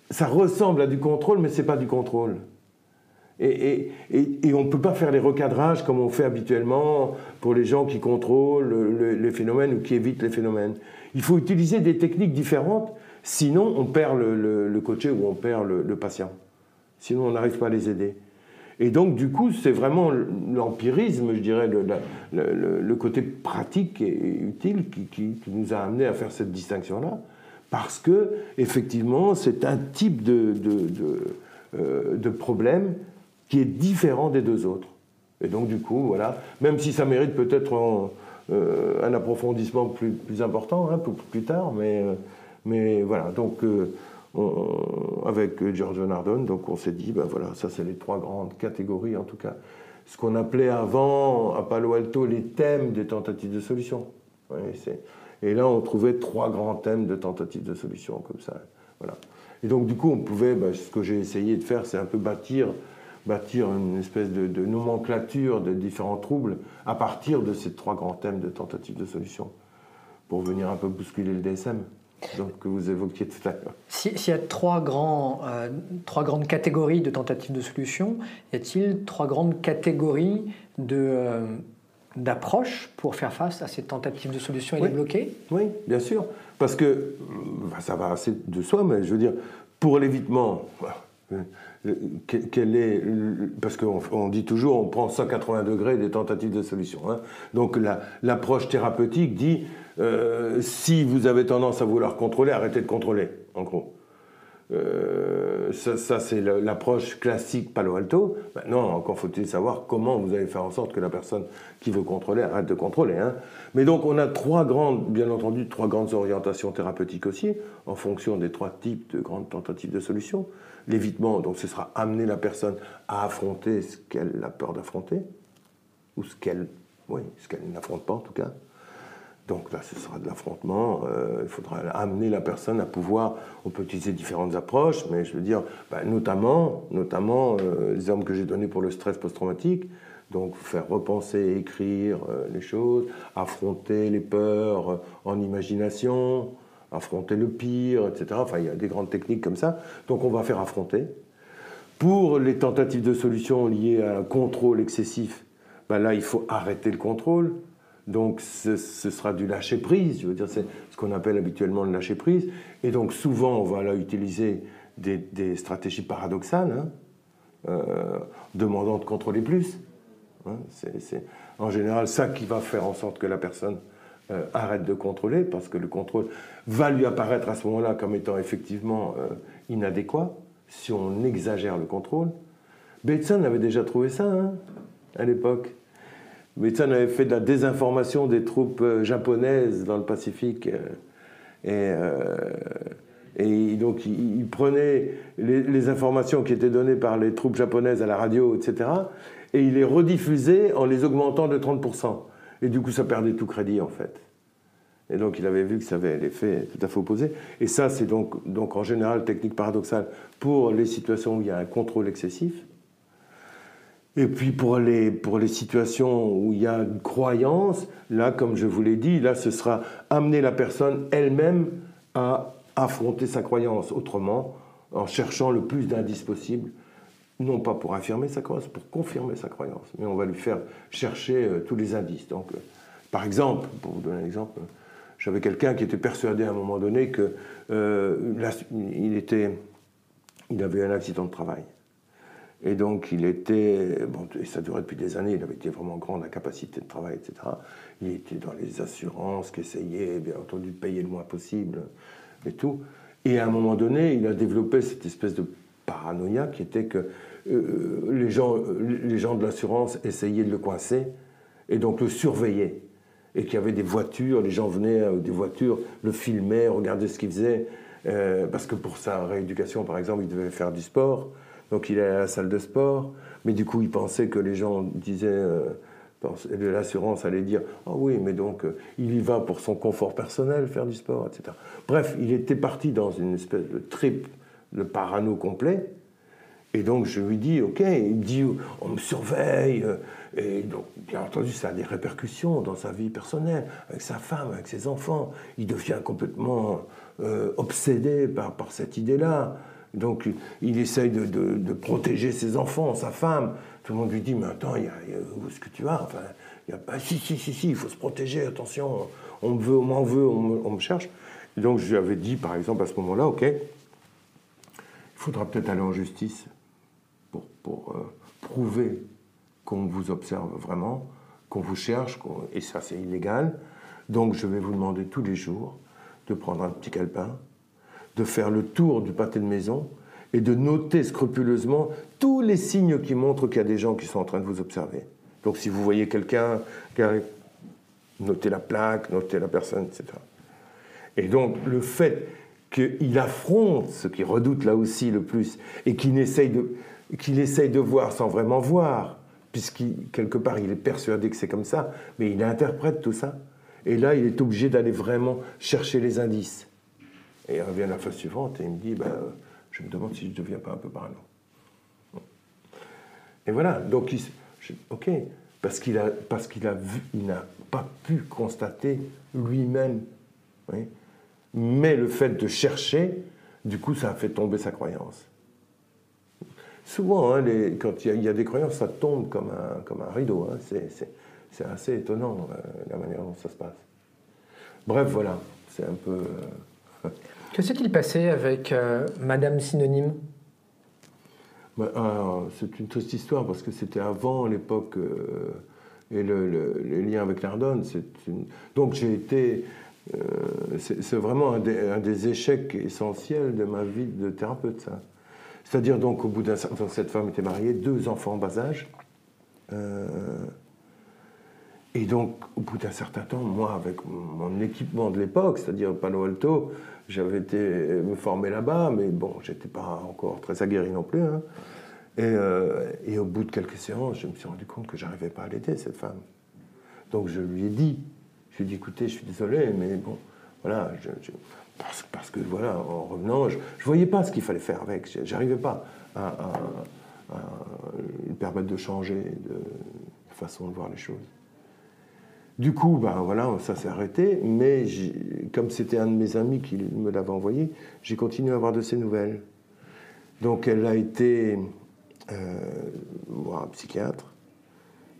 Ça ressemble à du contrôle, mais ce n'est pas du contrôle. Et, on ne peut pas faire les recadrages comme on fait habituellement pour les gens qui contrôlent les phénomènes ou qui évitent les phénomènes. Il faut utiliser des techniques différentes, sinon on perd le, coaché ou on perd le patient. Sinon on n'arrive pas à les aider. Et donc, du coup, c'est vraiment l'empirisme, je dirais, le, côté pratique et utile qui, nous a amené à faire cette distinction-là. Parce que, effectivement, c'est un type de, euh, de, problème qui est différent des deux autres. Et donc, du coup, voilà, même si ça mérite peut-être un, euh, approfondissement plus, plus important, hein, plus, plus, tard, mais, euh, mais voilà. Donc, avec Giorgio Nardone, donc on s'est dit, ben voilà, ça c'est les trois grandes catégories en tout cas. Ce qu'on appelait avant à Palo Alto les thèmes des tentatives de solution. et là on trouvait trois grands thèmes de tentatives de solution comme ça. Voilà. Et donc du coup on pouvait, ben, ce que j'ai essayé de faire, c'est un peu bâtir, bâtir une espèce de, de, nomenclature de différents troubles à partir de ces trois grands thèmes de tentatives de solution pour venir un peu bousculer le DSM donc, que vous évoquiez tout à l'heure. S'il y a trois, grands, euh, trois grandes catégories de tentatives de solution, y a-t-il trois grandes catégories de, euh, d'approches pour faire face à ces tentatives de solution et les bloquer? Oui, bien sûr. Parce que, bah, ça va assez de soi, mais je veux dire, pour l'évitement, euh, quel est, parce qu'on dit toujours, on prend 180 degrés des tentatives de solution. Hein. Donc l'approche thérapeutique dit euh, si vous avez tendance à vouloir contrôler, arrêtez de contrôler, en gros. Euh, ça, c'est l'approche classique Palo Alto. Maintenant, encore faut-il savoir comment vous allez faire en sorte que la personne qui veut contrôler arrête de contrôler. Hein. Mais donc, on a trois grandes, bien entendu, trois grandes orientations thérapeutiques aussi, en fonction des trois types de grandes tentatives de solution. L'évitement, donc, ce sera amener la personne à affronter ce qu'elle a peur d'affronter, ou ce qu'elle, oui, n'affronte pas en tout cas. Donc là, ce sera de l'affrontement. Euh, il faudra amener la personne à pouvoir. On peut utiliser différentes approches, mais je veux dire, bah, notamment, notamment euh, les armes que j'ai données pour le stress post-traumatique. Donc faire repenser, écrire euh, les choses, affronter les peurs en imagination, affronter le pire, etc. Enfin, il y a des grandes techniques comme ça. Donc on va faire affronter. Pour les tentatives de solution liées à un contrôle excessif, bah, là, il faut arrêter le contrôle donc ce, sera du lâcher prise, je veux dire, c'est ce qu'on appelle habituellement le lâcher prise. Et donc souvent, on va là utiliser des, stratégies paradoxales, hein, euh, demandant de contrôler plus. Hein. c'est en général ça qui va faire en sorte que la personne euh, arrête de contrôler, parce que le contrôle va lui apparaître à ce moment-là comme étant effectivement euh, inadéquat, si on exagère le contrôle. Bateson avait déjà trouvé ça hein, à l'époque. Bateson avait fait de la désinformation des troupes euh, japonaises dans le Pacifique. Et, donc, il, prenait les, informations qui étaient données par les troupes japonaises à la radio, etc., et il les rediffusait en les augmentant de 30%. Et du coup, ça perdait tout crédit, en fait. Et donc, il avait vu que ça avait l'effet tout à fait opposé. Et ça, c'est donc, donc en général technique paradoxale pour les situations où il y a un contrôle excessif. Et puis pour les, pour les situations où il y a une croyance, là, comme je vous l'ai dit, là, ce sera amener la personne elle-même à affronter sa croyance autrement, en cherchant le plus d'indices possible, non pas pour affirmer sa croyance, pour confirmer sa croyance, mais on va lui faire chercher euh, tous les indices. Donc, euh, par exemple, pour vous donner un exemple, j'avais quelqu'un qui était persuadé à un moment donné que euh, il, était, il avait un accident de travail. Et donc, il était, bon, et ça durait depuis des années, il avait été vraiment grand, la capacité de travail, etc. Il était dans les assurances, qui bien entendu, de payer le moins possible et tout. Et à un moment donné, il a développé cette espèce de paranoïa qui était que les, gens, les gens de l'assurance essayaient de le coincer et donc le surveillaient. Et qu'il y avait des voitures, les gens venaient avec des voitures, le filmaient, regardaient ce qu'il faisait. Euh, parce que pour sa rééducation, par exemple, il devait faire du sport. Donc il est à la salle de sport, mais du coup il pensait que les gens disaient, euh, l'assurance allait dire, ah oui, mais donc euh, il y va pour son confort personnel, faire du sport, etc. Bref, il était parti dans une espèce de trip de parano complet. Et donc je lui dis, ok, il me dit, on me surveille. Euh, et donc, bien entendu, ça a des répercussions dans sa vie personnelle, avec sa femme, avec ses enfants. Il devient complètement obsédé par, par cette idée-là. Donc il essaye de, protéger ses enfants, sa femme. Tout le monde lui dit, mais attends, y a, où est-ce que tu vas? Enfin, y a, ah, si, si, si, si, il faut se protéger, attention, on me veut, on m'en veut, on me, cherche. Et donc je lui avais dit, par exemple, à ce moment-là, ok, il faudra peut-être aller en justice pour, euh, prouver qu'on vous observe vraiment, qu'on vous cherche, et ça c'est illégal. Donc je vais vous demander tous les jours de prendre un petit calepin, de faire le tour du pâté de maison et de noter scrupuleusement tous les signes qui montrent qu'il y a des gens qui sont en train de vous observer. Donc si vous voyez quelqu'un, notez la plaque, notez la personne, etc. Et donc le fait qu'il affronte ce qu'il redoute là aussi le plus et qu'il essaye de, qu'il essaye de voir sans vraiment voir, puisqu'il quelque part il est persuadé que c'est comme ça, mais il interprète tout ça. Et là, il est obligé d'aller vraiment chercher les indices. Et il revient à la phase suivante et il me dit ben, Je me demande si je ne deviens pas un peu parano. Et voilà, donc, il, ok, parce qu'il a, parce qu'il a vu, il n'a pas pu constater lui-même. Mais le fait de chercher, du coup, ça a fait tomber sa croyance. Souvent, hein, les, quand il y, a, des croyances, ça tombe comme un, comme un rideau. Hein. C'est, assez étonnant euh, la manière dont ça se passe. Bref, voilà, c'est un peu. Euh, que s'est-il passé avec euh, Madame Synonyme? Bah, C'est une triste histoire parce que c'était avant l'époque et les liens avec l'Ardonne. Donc j'ai été. C'est vraiment un des, échecs essentiels de ma vie de thérapeute, ça. C'est-à-dire, donc, au bout d'un certain temps, cette femme était mariée, deux enfants en bas âge. et donc, au bout d'un certain temps, moi, avec mon équipement de l'époque, c'est-à-dire Palo Alto, j'avais été me là-bas, mais bon, j'étais pas encore très aguerri non plus. Hein. Euh, et, au bout de quelques séances, je me suis rendu compte que j'arrivais pas à l'aider, cette femme. Donc je lui ai dit, je lui ai dit, écoutez, je suis désolé, mais bon, voilà, parce, que voilà, en revenant, je, ne voyais pas ce qu'il fallait faire avec, j'arrivais pas à, lui permettre de changer de façon de voir les choses. Du coup, ben voilà, ça s'est arrêté, mais comme c'était un de mes amis qui me l'avait envoyé, j'ai continué à avoir de ses nouvelles. Donc elle a été euh, voir un psychiatre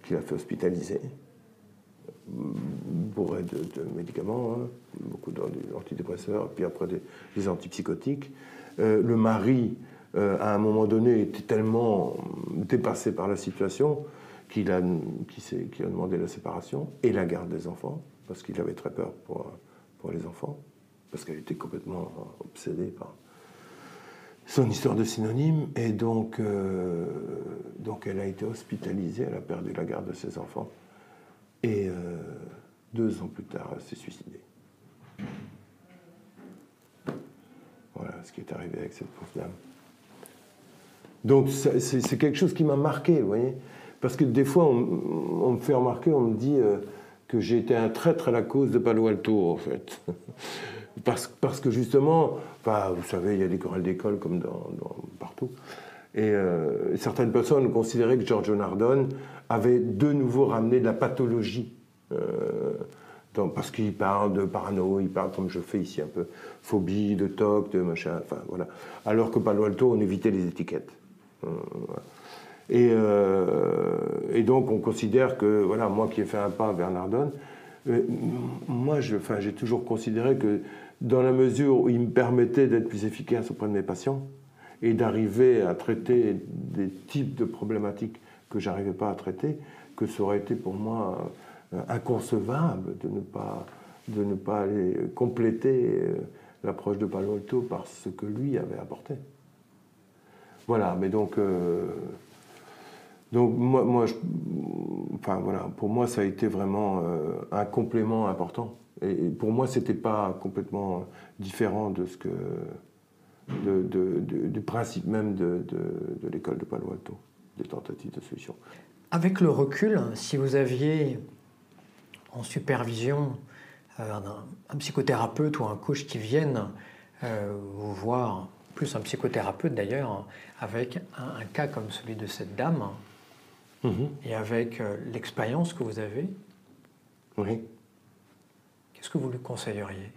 qui l'a fait hospitaliser, bourré de, de médicaments, hein, beaucoup d'antidépresseurs, puis après des, antipsychotiques. Euh, le mari, euh, à un moment donné, était tellement dépassé par la situation qu'il a, a demandé la séparation et la garde des enfants, parce qu'il avait très peur pour, pour les enfants, parce qu'elle était complètement obsédée par son histoire de synonyme, et donc, euh, donc elle a été hospitalisée, elle a perdu la garde de ses enfants, et euh, deux ans plus tard, elle s'est suicidée. Voilà ce qui est arrivé avec cette pauvre dame. Donc c'est quelque chose qui m'a marqué, vous voyez. Parce que des fois, on, me fait remarquer, on me dit, euh, que j'ai été un traître à la cause de Palo Alto, en fait. parce, parce, que justement, enfin, vous savez, il y a des chorales d'école comme dans, partout. Et euh, certaines personnes considéraient que Giorgio Nardone avait de nouveau ramené de la pathologie. Euh, parce qu'il parle de parano, il parle comme je fais ici un peu, phobie, de toc, de machin, enfin voilà. Alors que Palo Alto, on évitait les étiquettes. Euh, et, et, donc on considère que, voilà, moi qui ai fait un pas vers Nardone, moi j'ai toujours considéré que dans la mesure où il me permettait d'être plus efficace auprès de mes patients et d'arriver à traiter des types de problématiques que j'arrivais pas à traiter, que ça aurait été pour moi euh, inconcevable de ne pas, de ne pas aller compléter euh, l'approche de Palo Alto par ce que lui avait apporté. Voilà, mais donc, euh, donc moi, moi enfin voilà, pour moi ça a été vraiment un complément important. Et pour moi, ce n'était pas complètement différent de ce que, du principe même de, l'école de Palo Alto, des tentatives de solution. Avec le recul, si vous aviez en supervision euh, un, psychothérapeute ou un coach qui vienne euh, vous voir, plus un psychothérapeute d'ailleurs, avec un, cas comme celui de cette dame, mhm. et avec euh, l'expérience que vous avez, oui. Qu'est-ce que vous lui conseilleriez?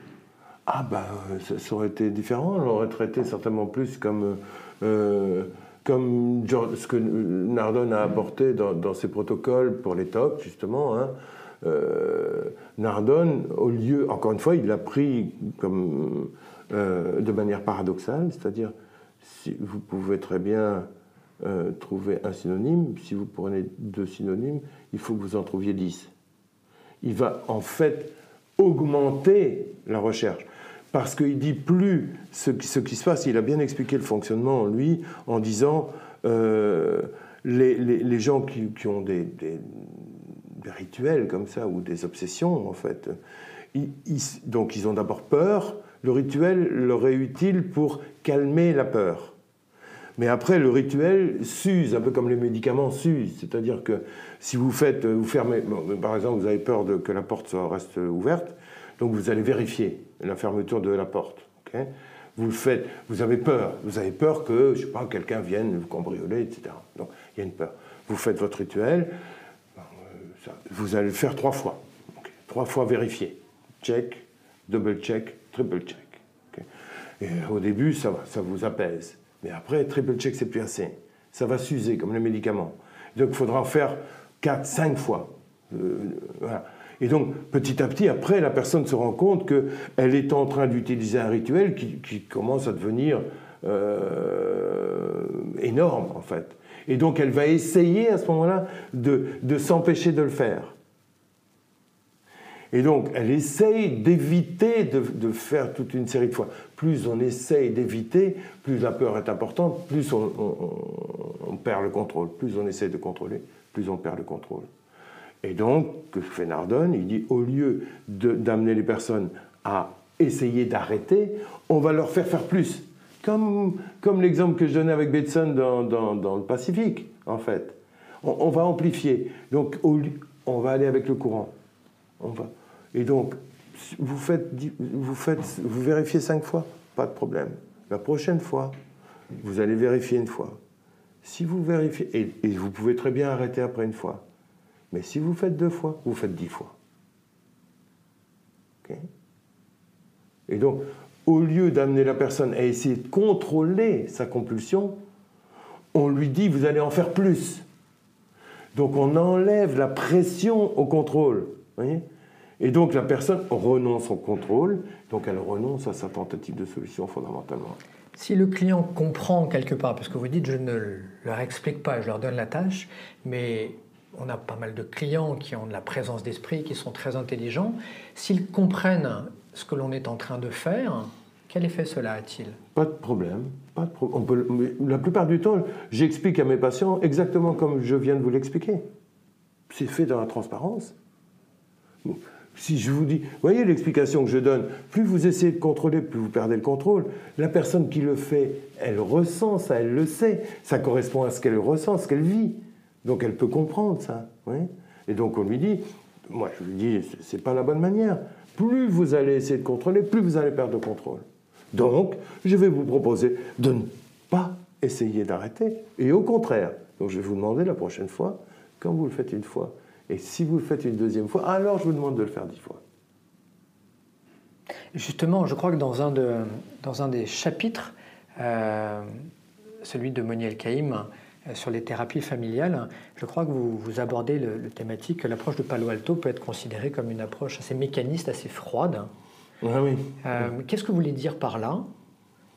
Ah ben, ça, aurait été différent. On l'aurait traité certainement plus comme, euh, comme ce que Nardone a apporté dans, ses protocoles pour les TOC, justement. Hein. Euh, Nardone, au lieu, encore une fois, il l'a pris comme, de manière paradoxale, c'est-à-dire, si vous pouvez très bien trouver un synonyme, si vous prenez deux synonymes, il faut que vous en trouviez dix. Il va en fait augmenter la recherche. Parce qu'il dit plus ce qui, se passe, il a bien expliqué le fonctionnement, lui, en disant euh, les, gens qui, ont des, rituels comme ça, ou des obsessions, en fait, donc ils ont d'abord peur, le rituel leur est utile pour calmer la peur. Mais après, le rituel s'use, un peu comme les médicaments s'usent. C'est-à-dire que si vous faites, vous fermez, par exemple, vous avez peur que la porte reste ouverte, donc vous allez vérifier la fermeture de la porte. vous faites, vous avez peur, vous avez peur que, je sais pas, quelqu'un vienne vous cambrioler, etc. Donc il y a une peur. Vous faites votre rituel, euh, vous allez le faire trois fois. Trois fois vérifier. Check, double check, triple check. Et au début, ça ça vous apaise. Mais après, triple check, c'est plus assez. Ça va s'user comme les médicaments. Donc il faudra en faire 4, 5 fois. Euh, Et donc, petit à petit, après, la personne se rend compte qu'elle est en train d'utiliser un rituel qui, commence à devenir euh, énorme, en fait. Et donc, elle va essayer à ce moment-là de, s'empêcher de le faire. Et donc, elle essaye d'éviter de, faire toute une série de fois. Plus on essaye d'éviter, plus la peur est importante, plus on, perd le contrôle. Plus on essaye de contrôler, plus on perd le contrôle. Et donc, que fait Nardone? Il dit, au lieu d'amener les personnes à essayer d'arrêter, on va leur faire faire plus. Comme, comme l'exemple que je donnais avec Bateson dans, dans, le Pacifique, en fait. On, va amplifier. Donc, on va aller avec le courant. On va, et donc, vous, faites, vous, faites, vous vérifiez cinq fois, pas de problème. La prochaine fois, vous allez vérifier une fois. Si vous vérifiez, et, vous pouvez très bien arrêter après une fois. Mais si vous faites deux fois, vous faites dix fois. et donc, au lieu d'amener la personne à essayer de contrôler sa compulsion, on lui dit vous allez en faire plus. Donc on enlève la pression au contrôle. Voyez et donc la personne renonce au contrôle, donc elle renonce à sa tentative de solution fondamentalement. Si le client comprend quelque part, parce que vous dites je ne leur explique pas, je leur donne la tâche, mais on a pas mal de clients qui ont de la présence d'esprit, qui sont très intelligents, s'ils comprennent ce que l'on est en train de faire, quel effet cela a-t-il? Pas de problème. Pas de la plupart du temps, j'explique à mes patients exactement comme je viens de vous l'expliquer. C'est fait dans la transparence si je vous dis, voyez l'explication que je donne, plus vous essayez de contrôler, plus vous perdez le contrôle. La personne qui le fait, elle ressent ça, elle le sait. Ça correspond à ce qu'elle ressent, ce qu'elle vit. Donc elle peut comprendre ça. Et donc on lui dit, moi, je lui dis, c'est pas la bonne manière. Plus vous allez essayer de contrôler, plus vous allez perdre le contrôle. Donc, je vais vous proposer de ne pas essayer d'arrêter, et au contraire. Donc, je vais vous demander la prochaine fois, quand vous le faites une fois, et si vous le faites une deuxième fois, alors je vous demande de le faire dix fois. Justement, je crois que dans un, des chapitres, euh, celui de Moniel Caïm, sur les thérapies familiales, je crois que vous, vous abordez le, thématique que l'approche de Palo Alto peut être considérée comme une approche assez mécaniste, assez froide. Ah oui. Euh, qu'est-ce que vous voulez dire par là?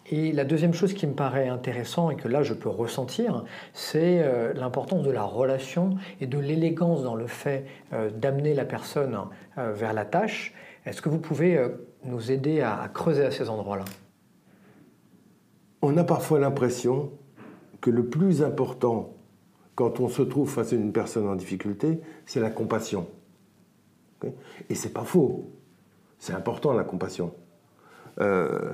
Et la deuxième chose qui me paraît intéressant et que là je peux ressentir, c'est l'importance de la relation et de l'élégance dans le fait d'amener la personne vers la tâche. Est-ce que vous pouvez nous aider à, creuser à ces endroits-là? On a parfois l'impression que le plus important quand on se trouve face à une personne en difficulté, c'est la compassion. Et c'est pas faux. C'est important la compassion. Euh,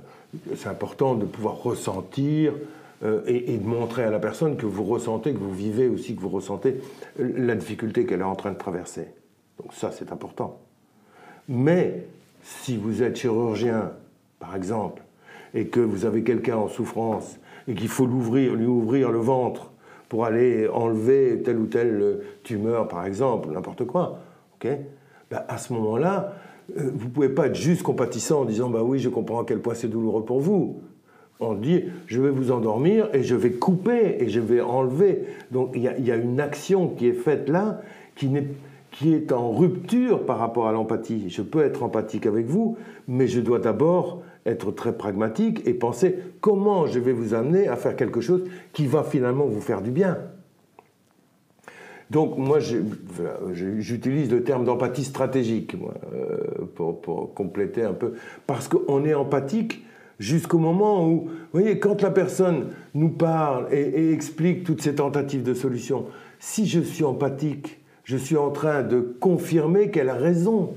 c'est important de pouvoir ressentir euh, et, et, de montrer à la personne que vous ressentez, que vous vivez aussi, que vous ressentez la difficulté qu'elle est en train de traverser. Donc ça, c'est important. Mais si vous êtes chirurgien, par exemple, et que vous avez quelqu'un en souffrance et qu'il faut lui ouvrir le ventre pour aller enlever telle ou telle tumeur, par exemple, n'importe quoi, ok? Ben, à ce moment-là, euh, vous ne pouvez pas être juste compatissant en disant bah oui, je comprends à quel point c'est douloureux pour vous. On dit je vais vous endormir et je vais couper et je vais enlever. Donc il y, a une action qui est faite là qui est en rupture par rapport à l'empathie. Je peux être empathique avec vous, mais je dois d'abord être très pragmatique et penser comment je vais vous amener à faire quelque chose qui va finalement vous faire du bien. Donc moi, j'utilise le terme d'empathie stratégique euh, pour, compléter un peu, parce qu'on est empathique jusqu'au moment où, vous voyez, quand la personne nous parle et, et explique toutes ces tentatives de solution, si je suis empathique, je suis en train de confirmer qu'elle a raison.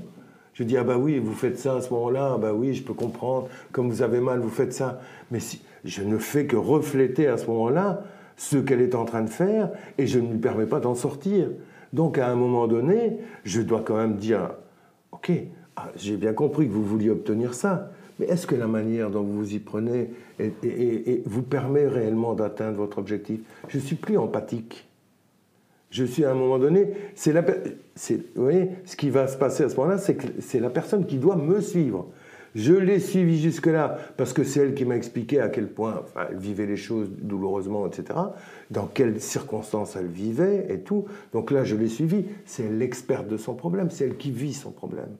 Je dis, ah bah oui, vous faites ça à ce moment-là, ah bah oui, je peux comprendre, comme vous avez mal, vous faites ça. Mais si, je ne fais que refléter à ce moment-là ce qu'elle est en train de faire et je ne lui permets pas d'en sortir. Donc à un moment donné, je dois quand même dire, ok, ah, j'ai bien compris que vous vouliez obtenir ça, mais est-ce que la manière dont vous vous y prenez vous permet réellement d'atteindre votre objectif? Je suis plus empathique. Je suis à un moment donné, c'est la, vous voyez, ce qui va se passer à ce moment-là, c'est que c'est la personne qui doit me suivre. Je l'ai suivi jusque-là parce que c'est elle qui m'a expliqué à quel point elle vivait les choses douloureusement, etc. Dans quelles circonstances elle vivait et tout. Donc là, je l'ai suivi. C'est l'experte de son problème. C'est elle qui vit son problème.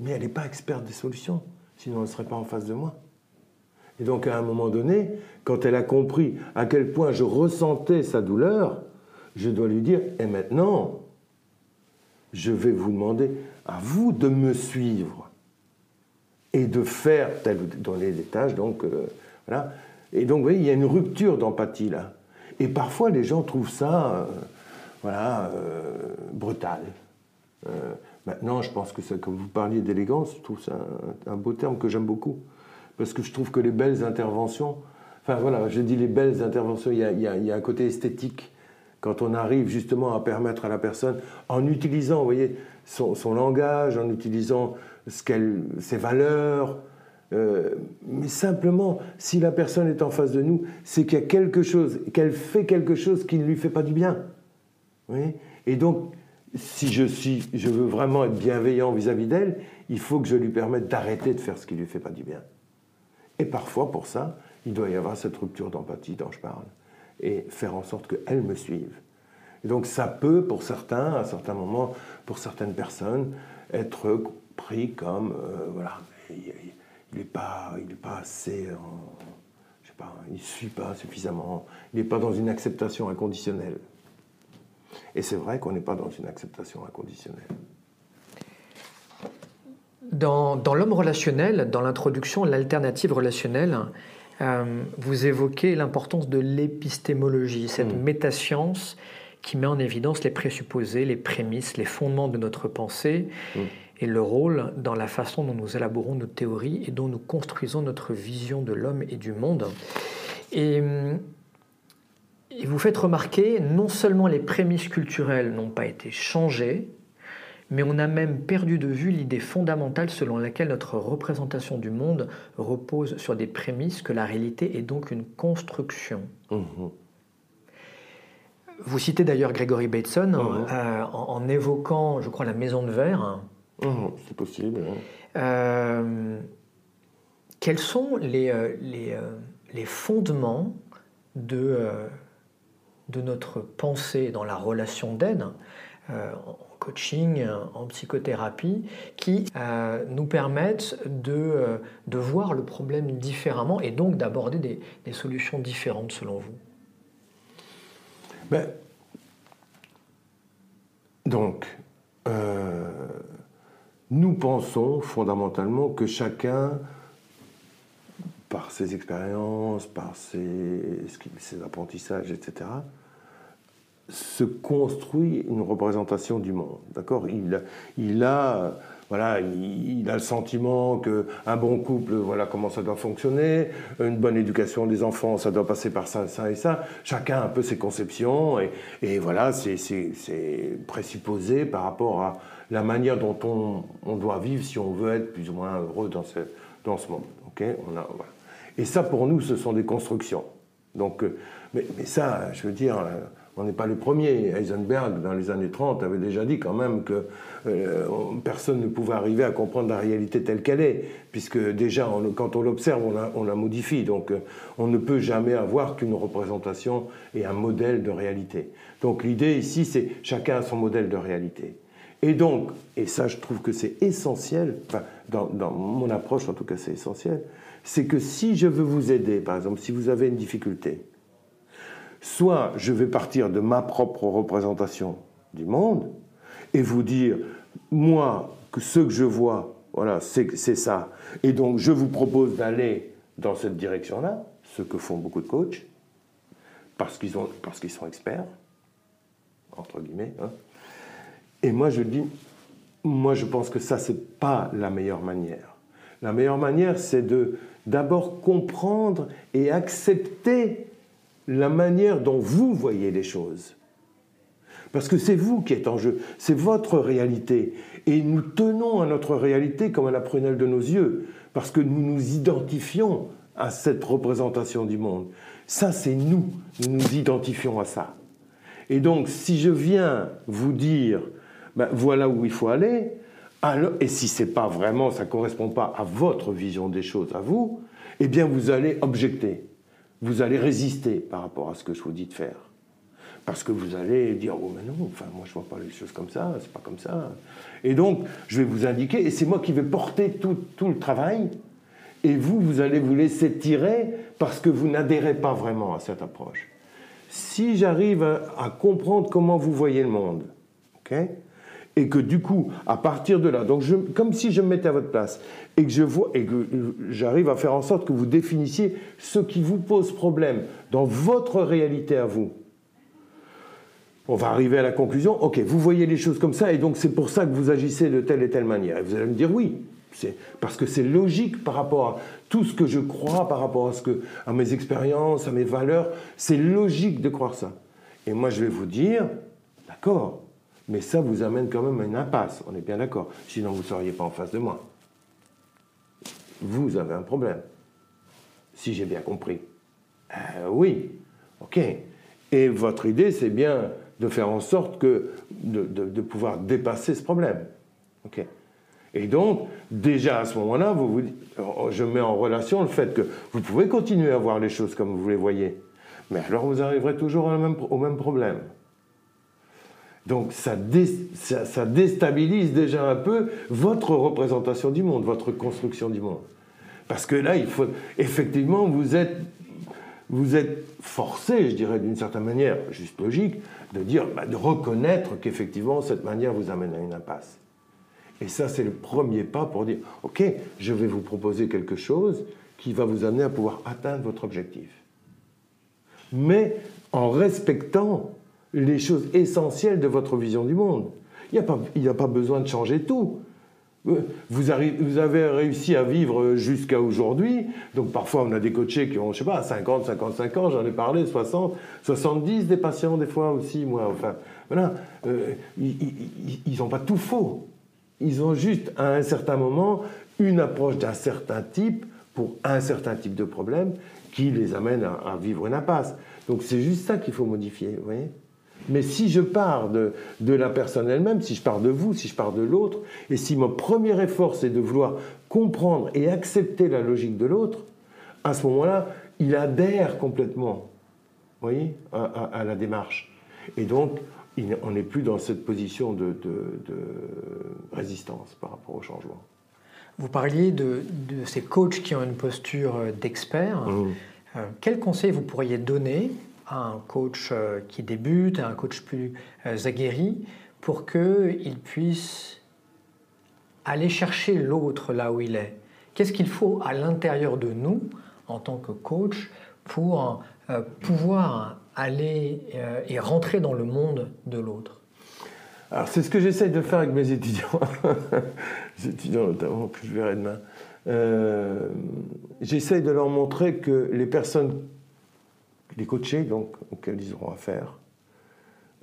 Mais elle n'est pas experte des solutions. Sinon, elle ne serait pas en face de moi. Et donc, à un moment donné, quand elle a compris à quel point je ressentais sa douleur, je dois lui dire, et maintenant, je vais vous demander à vous de me suivre et de faire tel dans les tâches. Donc, euh, voilà. Et donc, vous voyez, il y a une rupture d'empathie là. Et parfois, les gens trouvent ça, euh, voilà, euh, brutal. maintenant, je pense que ça, comme vous parliez d'élégance, je trouve ça un, beau terme que j'aime beaucoup. Parce que je trouve que les belles interventions, enfin voilà, je dis les belles interventions, il y a, il y a un côté esthétique quand on arrive justement à permettre à la personne, en utilisant, voyez, son, langage, en utilisant ce ses valeurs, euh, mais simplement, si la personne est en face de nous, c'est qu'il y a quelque chose, qu'elle fait quelque chose qui ne lui fait pas du bien. Et donc, si je, suis, je veux vraiment être bienveillant vis-à-vis d'elle, il faut que je lui permette d'arrêter de faire ce qui ne lui fait pas du bien. Et parfois, pour ça, il doit y avoir cette rupture d'empathie dont je parle et faire en sorte qu'elles me suivent. Et donc ça peut, pour certains, à certains moments, pour certaines personnes, être pris comme, euh, voilà, il n'est pas, pas assez, je sais pas, il ne suit pas suffisamment, il n'est pas dans une acceptation inconditionnelle. Et c'est vrai qu'on n'est pas dans une acceptation inconditionnelle. Dans l'homme relationnel, dans l'introduction, l'alternative relationnelle, euh, vous évoquez l'importance de l'épistémologie, cette mm. métascience qui met en évidence les présupposés, les prémices, les fondements de notre pensée mm. et le rôle dans la façon dont nous élaborons nos théories et dont nous construisons notre vision de l'homme et du monde. Et, et vous faites remarquer, non seulement les prémices culturelles n'ont pas été changées, mais on a même perdu de vue l'idée fondamentale selon laquelle notre représentation du monde repose sur des prémices que la réalité est donc une construction. Mhm. Vous citez d'ailleurs Gregory Bateson mhm. euh, en, évoquant, je crois, la maison de verre. Mhm, c'est possible. Euh, quels sont les, euh, les, les fondements de, de notre pensée dans la relation d'aide? Coaching, en psychothérapie, qui nous permettent de, de voir le problème différemment et donc d'aborder des, des solutions différentes selon vous ben, donc, euh, nous pensons fondamentalement que chacun, par ses expériences, par ses, ses apprentissages, etc., se construit une représentation du monde. D'accord? Il, a voilà, il, a le sentiment qu'un bon couple, voilà comment ça doit fonctionner, une bonne éducation des enfants, ça doit passer par ça, ça et ça. Chacun a un peu ses conceptions, et, voilà, c'est présupposé par rapport à la manière dont on, doit vivre si on veut être plus ou moins heureux dans ce, dans ce monde. Et ça, pour nous, ce sont des constructions. Donc, euh, mais, mais ça, je veux dire, euh, on n'est pas le premier. Heisenberg, dans les années 30, avait déjà dit quand même que euh, personne ne pouvait arriver à comprendre la réalité telle qu'elle est, puisque déjà, quand on l'observe, on la, modifie. Donc, euh, on ne peut jamais avoir qu'une représentation et un modèle de réalité. Donc, l'idée ici, c'est chacun a son modèle de réalité. Et donc, et ça, je trouve que c'est essentiel, enfin, dans, dans mon approche, en tout cas, c'est essentiel, c'est que si je veux vous aider, par exemple, si vous avez une difficulté, soit je vais partir de ma propre représentation du monde et vous dire, moi, que ce que je vois, voilà, c'est ça. Et donc, je vous propose d'aller dans cette direction-là, ce que font beaucoup de coachs, parce qu'ils sont experts, entre guillemets. Hein. Et moi, je dis, moi, je pense que ça, c'est pas la meilleure manière. La meilleure manière, c'est de d'abord comprendre et accepter la manière dont vous voyez les choses. Parce que c'est vous qui êtes en jeu, c'est votre réalité. Et nous tenons à notre réalité comme à la prunelle de nos yeux, parce que nous nous identifions à cette représentation du monde. Ça, c'est nous, nous nous identifions à ça. Et donc, si je viens vous dire, ben, voilà où il faut aller, alors, et si c'est pas vraiment, ça correspond pas à votre vision des choses, à vous, eh bien, vous allez objecter vous allez résister par rapport à ce que je vous dis de faire. Parce que vous allez dire, oh mais non, enfin, moi je vois pas les choses comme ça, c'est pas comme ça. Et donc, je vais vous indiquer, et c'est moi qui vais porter tout, tout, le travail, et vous, vous allez vous laisser tirer parce que vous n'adhérez pas vraiment à cette approche. Si j'arrive à, comprendre comment vous voyez le monde, ok? Et que du coup, à partir de là, donc comme si je me mettais à votre place, et que je vois et que j'arrive à faire en sorte que vous définissiez ce qui vous pose problème dans votre réalité à vous. On va arriver à la conclusion, ok, vous voyez les choses comme ça, et donc c'est pour ça que vous agissez de telle et telle manière. Et vous allez me dire oui, parce que c'est logique par rapport à tout ce que je crois, par rapport à, ce que, à mes expériences, à mes valeurs, c'est logique de croire ça. Et moi je vais vous dire, d'accord, mais ça vous amène quand même à une impasse, on est bien d'accord. Sinon, vous ne seriez pas en face de moi. Vous avez un problème, si j'ai bien compris. Euh, oui, ok. Et votre idée, c'est bien de faire en sorte que, de, pouvoir dépasser ce problème. Ok. Et donc, déjà à ce moment-là, vous, vous, je mets en relation le fait que vous pouvez continuer à voir les choses comme vous les voyez, mais alors vous arriverez toujours au même problème. Donc ça, déstabilise déjà un peu votre représentation du monde, votre construction du monde. Parce que là, il faut effectivement, vous êtes, vous êtes forcé, je dirais d'une certaine manière, juste logique, de dire, bah, de reconnaître qu'effectivement cette manière vous amène à une impasse. Et ça, c'est le premier pas pour dire, ok, je vais vous proposer quelque chose qui va vous amener à pouvoir atteindre votre objectif. Mais en respectant les choses essentielles de votre vision du monde. Il n'y a, pas, a pas besoin de changer tout. vous, avez réussi à vivre jusqu'à aujourd'hui. Donc parfois, on a des coachés qui ont, je sais pas, 50, 55 ans, j'en ai parlé, 60, 70 des patients des fois aussi, moi. Enfin, voilà. Euh, ils n'ont pas tout faux. Ils ont juste, à un certain moment, une approche d'un certain type pour un certain type de problème qui les amène à, à vivre une impasse. Donc c'est juste ça qu'il faut modifier, vous voyez? Mais si je pars de, la personne elle-même, si je pars de vous, si je pars de l'autre, et si mon premier effort c'est de vouloir comprendre et accepter la logique de l'autre, à ce moment-là, il adhère complètement, voyez, à, la démarche. Et donc, on n'est plus dans cette position de, résistance par rapport au changement. Vous parliez de, ces coachs qui ont une posture d'expert. Mmh. Euh, quel conseil vous pourriez donner un coach euh, qui débute, un coach plus euh, aguerri, pour qu'il puisse aller chercher l'autre là où il est. Qu'est-ce qu'il faut à l'intérieur de nous, en tant que coach, pour euh, pouvoir aller et rentrer dans le monde de l'autre? Alors c'est ce que j'essaye de faire avec mes étudiants, les étudiants notamment que je verrai demain. j'essaye de leur montrer que les personnes les coachés donc, auxquels ils auront affaire,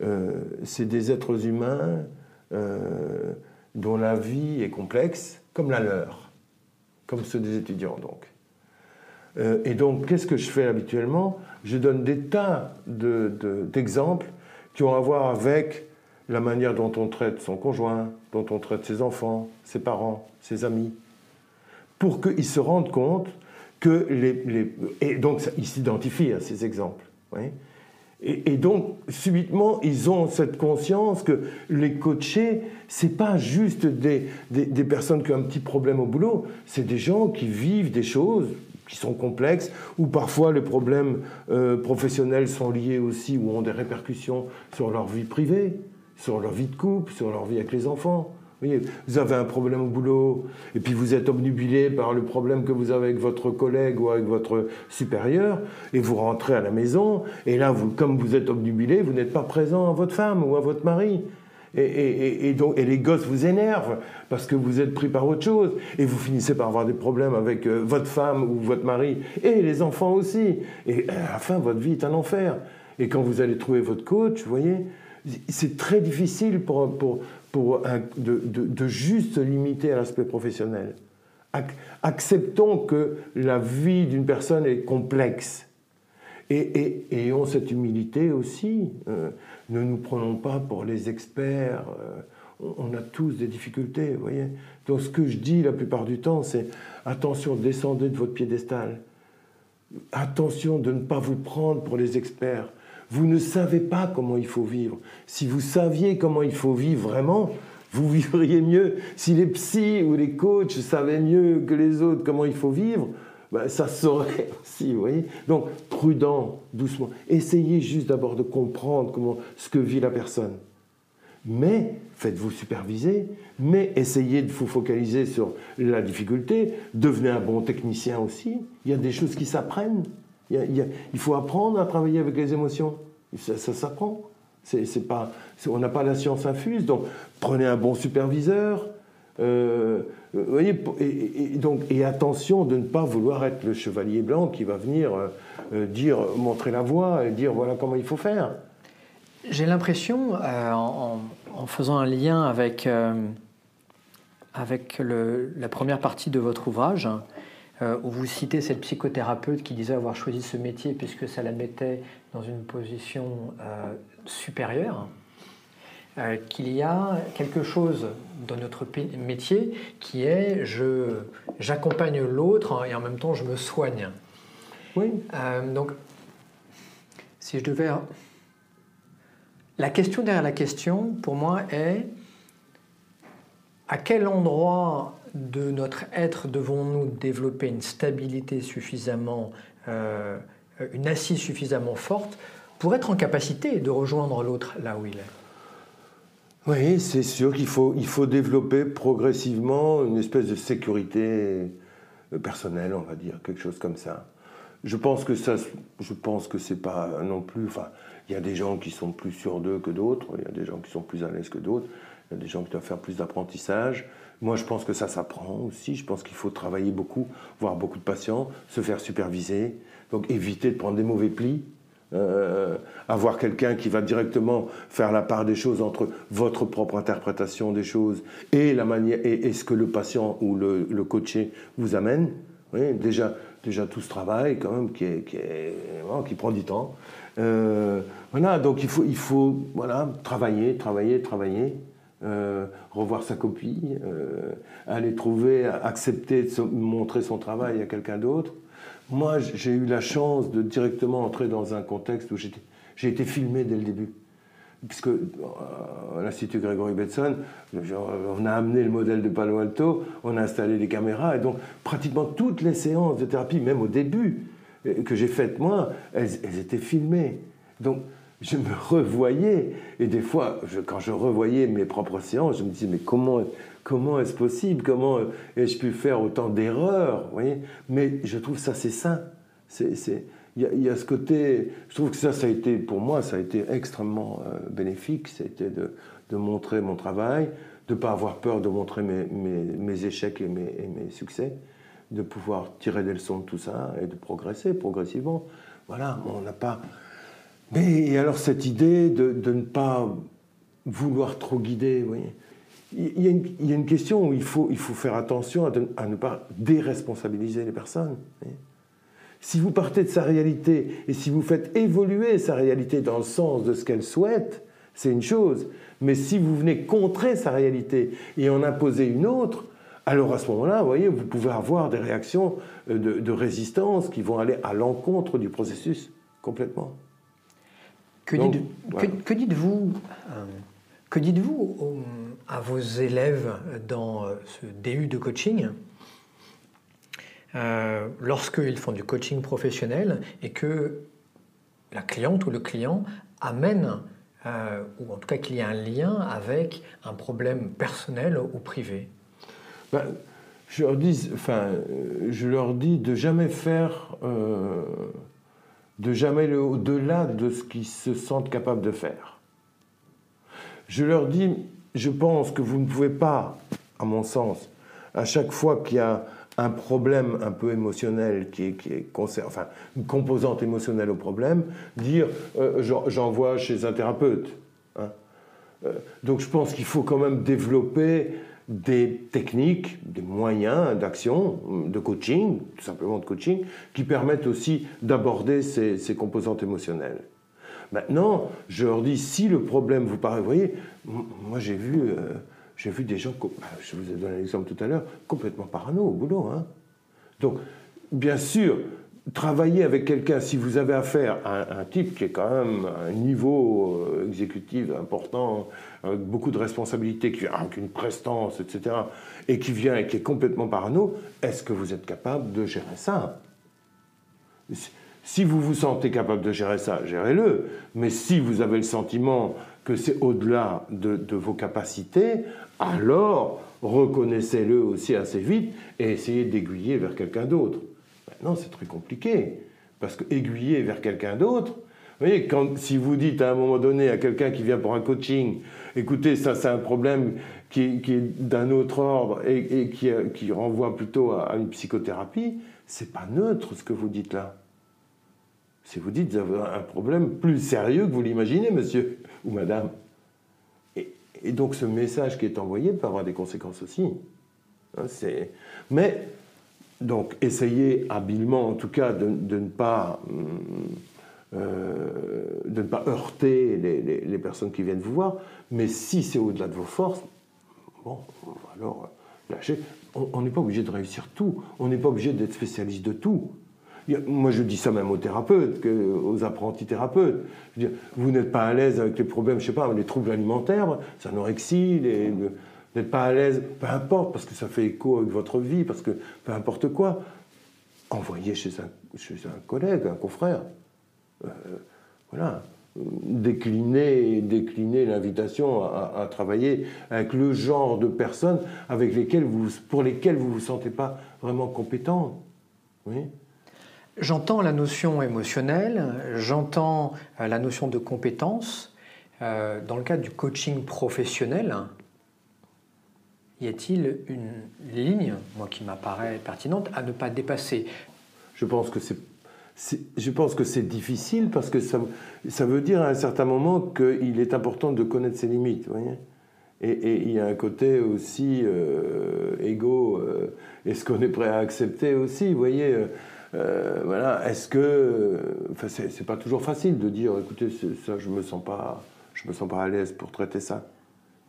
euh, c'est des êtres humains euh, dont la vie est complexe, comme la leur, comme ceux des étudiants donc. Euh, et donc, qu'est-ce que je fais habituellement? Je donne des tas d'exemples qui ont à voir avec la manière dont on traite son conjoint, dont on traite ses enfants, ses parents, ses amis, pour qu'ils se rendent compte que les, et donc ils s'identifient à ces exemples. Et, donc subitement ils ont cette conscience que les coachés c'est pas juste des, des, personnes qui ont un petit problème au boulot, c'est des gens qui vivent des choses qui sont complexes, ou parfois les problèmes euh, professionnels sont liés aussi ou ont des répercussions sur leur vie privée, sur leur vie de couple, sur leur vie avec les enfants vous avez un problème au boulot, et puis vous êtes obnubilé par le problème que vous avez avec votre collègue ou avec votre supérieur, et vous rentrez à la maison, et là, comme vous êtes obnubilé, vous n'êtes pas présent à votre femme ou à votre mari. Et, donc, et les gosses vous énervent parce que vous êtes pris par autre chose et vous finissez par avoir des problèmes avec euh, votre femme ou votre mari et les enfants aussi. Et à la votre vie est un enfer. Et quand vous allez trouver votre coach, vous voyez, c'est très difficile pour, pour de, juste limiter à l'aspect professionnel. acceptons que la vie d'une personne est complexe. Et, ayons cette humilité aussi. Euh, ne nous prenons pas pour les experts. Euh, on a tous des difficultés, vous voyez. Donc ce que je dis la plupart du temps, c'est attention, descendez de votre piédestal. Attention de ne pas vous prendre pour les experts. Vous ne savez pas comment il faut vivre. Si vous saviez comment il faut vivre vraiment, vous vivriez mieux. Si les psys ou les coachs savaient mieux que les autres comment il faut vivre, ben, ça saurait aussi. Donc, prudent, doucement. Essayez juste d'abord de comprendre comment, ce que vit la personne. Mais faites-vous superviser, mais essayez de vous focaliser sur la difficulté, devenez un bon technicien aussi. Il y a des choses qui s'apprennent. Il, faut apprendre à travailler avec les émotions. Ça, s'apprend. C'est, pas, on n'a pas la science infuse, donc prenez un bon superviseur. Euh, voyez, et, donc, et attention de ne pas vouloir être le chevalier blanc qui va venir euh, euh, dire, montrer la voie et dire voilà comment il faut faire. J'ai l'impression, en, faisant un lien avec, avec la première partie de votre ouvrage, euh, où vous citez cette psychothérapeute qui disait avoir choisi ce métier puisque ça la mettait dans une position euh, supérieure, euh, qu'il y a quelque chose dans notre métier qui est je j'accompagne l'autre et en même temps je me soigne. Oui. donc, si je devais... La question derrière la question, pour moi, est à quel endroit de notre être devons-nous développer une stabilité suffisamment, euh, une assise suffisamment forte pour être en capacité de rejoindre l'autre là où il est? Oui, c'est sûr qu'il faut, il faut développer progressivement une espèce de sécurité personnelle, on va dire, quelque chose comme ça. Je pense que ça, je pense que c'est pas non plus. Enfin, il y a des gens qui sont plus sûrs d'eux que d'autres. Il y a des gens qui sont plus à l'aise que d'autres. Il y a des gens qui doivent faire plus d'apprentissage Moi, je pense que ça s'apprend aussi. Je pense qu'il faut travailler beaucoup, voir beaucoup de patients, se faire superviser. Donc, éviter de prendre des mauvais plis. Euh, avoir quelqu'un qui va directement faire la part des choses entre votre propre interprétation des choses et la manière et, ce que le patient ou le, le coaché vous amène. Oui, déjà, déjà tout ce travail quand même qui, est, qui, prend du temps. Euh, voilà, donc il faut, il faut voilà, travailler, travailler, travailler. Euh, revoir sa copie, euh, aller trouver, accepter de montrer son travail à quelqu'un d'autre. Moi, j'ai eu la chance de directement entrer dans un contexte où j'ai été filmé dès le début. Puisque à l'Institut Gregory Betson, on a amené le modèle de Palo Alto, on a installé les caméras, et donc pratiquement toutes les séances de thérapie, même au début, que j'ai faites moi, elles, elles étaient filmées. Donc je me revoyais, et des fois, quand je revoyais mes propres séances, je me disais, mais comment, comment est-ce possible? Comment ai-je pu faire autant d'erreurs? Mais je trouve ça, c'est sain. Il y, a ce côté, je trouve que ça, ça a été, pour moi, ça a été extrêmement euh, bénéfique, été de, de, montrer mon travail, de ne pas avoir peur de montrer mes, mes, échecs et mes, et mes, succès, de pouvoir tirer des leçons de tout ça et de progresser progressivement. Voilà, on n'a pas mais alors cette idée de, ne pas vouloir trop guider. Il y, a une, question où il faut, faire attention à, ne pas déresponsabiliser les personnes. Si vous partez de sa réalité et si vous faites évoluer sa réalité dans le sens de ce qu'elle souhaite, c'est une chose. Mais si vous venez contrer sa réalité et en imposer une autre, alors à ce moment-là, vous pouvez avoir des réactions de, de résistance qui vont aller à l'encontre du processus complètement. Que, dites-vous que dites-vous euh, à vos élèves dans euh, ce DU de coaching euh, lorsqu'ils font du coaching professionnel et que la cliente ou le client amène, ou en tout cas qu'il y a un lien avec un problème personnel ou privé? Ben, je, leur dis, enfin, je leur dis de jamais faire de jamais au-delà de ce qu'ils se sentent capables de faire. Je leur dis, je pense que vous ne pouvez pas, à mon sens, à chaque fois qu'il y a un problème un peu émotionnel qui est, qui enfin une composante émotionnelle au problème, dire euh, j'envoie chez un thérapeute. Hein. Euh, donc je pense qu'il faut quand même développer des techniques, des moyens d'action, de coaching, tout simplement de coaching, qui permettent aussi d'aborder ces, composantes émotionnelles. Maintenant, je leur dis, si le problème vous paraît, vous voyez, moi j'ai vu, euh, vu des gens, bah, je vous ai donné l'exemple tout à l'heure, complètement parano au boulot. Hein. Donc, bien sûr, travailler avec quelqu'un, si vous avez affaire à un, type qui est quand même à un niveau euh, exécutif important, avec beaucoup de responsabilités, qui a une prestance, etc., et qui vient et qui est complètement parano, est-ce que vous êtes capable de gérer ça? Si vous vous sentez capable de gérer ça, gérez-le. Mais si vous avez le sentiment que c'est au-delà de, de vos capacités, alors reconnaissez-le aussi assez vite et essayez d'aiguiller vers quelqu'un d'autre. Non, c'est très compliqué. Parce que aiguiller vers quelqu'un d'autre, vous voyez, si vous dites à un moment donné à quelqu'un qui vient pour un coaching, écoutez, ça c'est un problème qui, est d'un autre ordre et, qui, renvoie plutôt à, une psychothérapie, c'est pas neutre ce que vous dites là. Si vous dites, vous avez un problème plus sérieux que vous l'imaginez, monsieur ou madame. Et, et, donc ce message qui est envoyé peut avoir des conséquences aussi. Hein, mais donc, essayez habilement, en tout cas, de, ne, pas, euh, de ne pas heurter les, personnes qui viennent vous voir. Mais si c'est au-delà de vos forces, bon, alors lâchez. On n'est pas obligé de réussir tout. On n'est pas obligé d'être spécialiste de tout. Moi, je dis ça même aux thérapeutes, aux apprentis thérapeutes. vous n'êtes pas à l'aise avec les problèmes, je sais pas, les troubles alimentaires, l'anorexie, les, n'êtes pas à l'aise, peu importe, parce que ça fait écho avec votre vie, parce que peu importe quoi, envoyez chez un, chez un collègue, un confrère. Euh, voilà. Déclinez, déclinez l'invitation à, travailler avec le genre de personnes avec lesquelles vous, pour lesquelles vous ne vous sentez pas vraiment compétent. Oui. J'entends la notion émotionnelle, j'entends euh, la notion de compétence. Euh, dans le cadre du coaching professionnel, y a-t-il une ligne, moi qui m'apparaît pertinente, à ne pas dépasser? Je pense que c'est je pense que c'est difficile parce que ça, ça, veut dire à un certain moment qu'il est important de connaître ses limites. Voyez? Et, il y a un côté aussi euh, égo, euh, est-ce qu'on est prêt à accepter aussi voyez, euh, voilà, est-ce que. Enfin, c'est pas toujours facile de dire écoutez, ça, je me je me sens pas à l'aise pour traiter ça.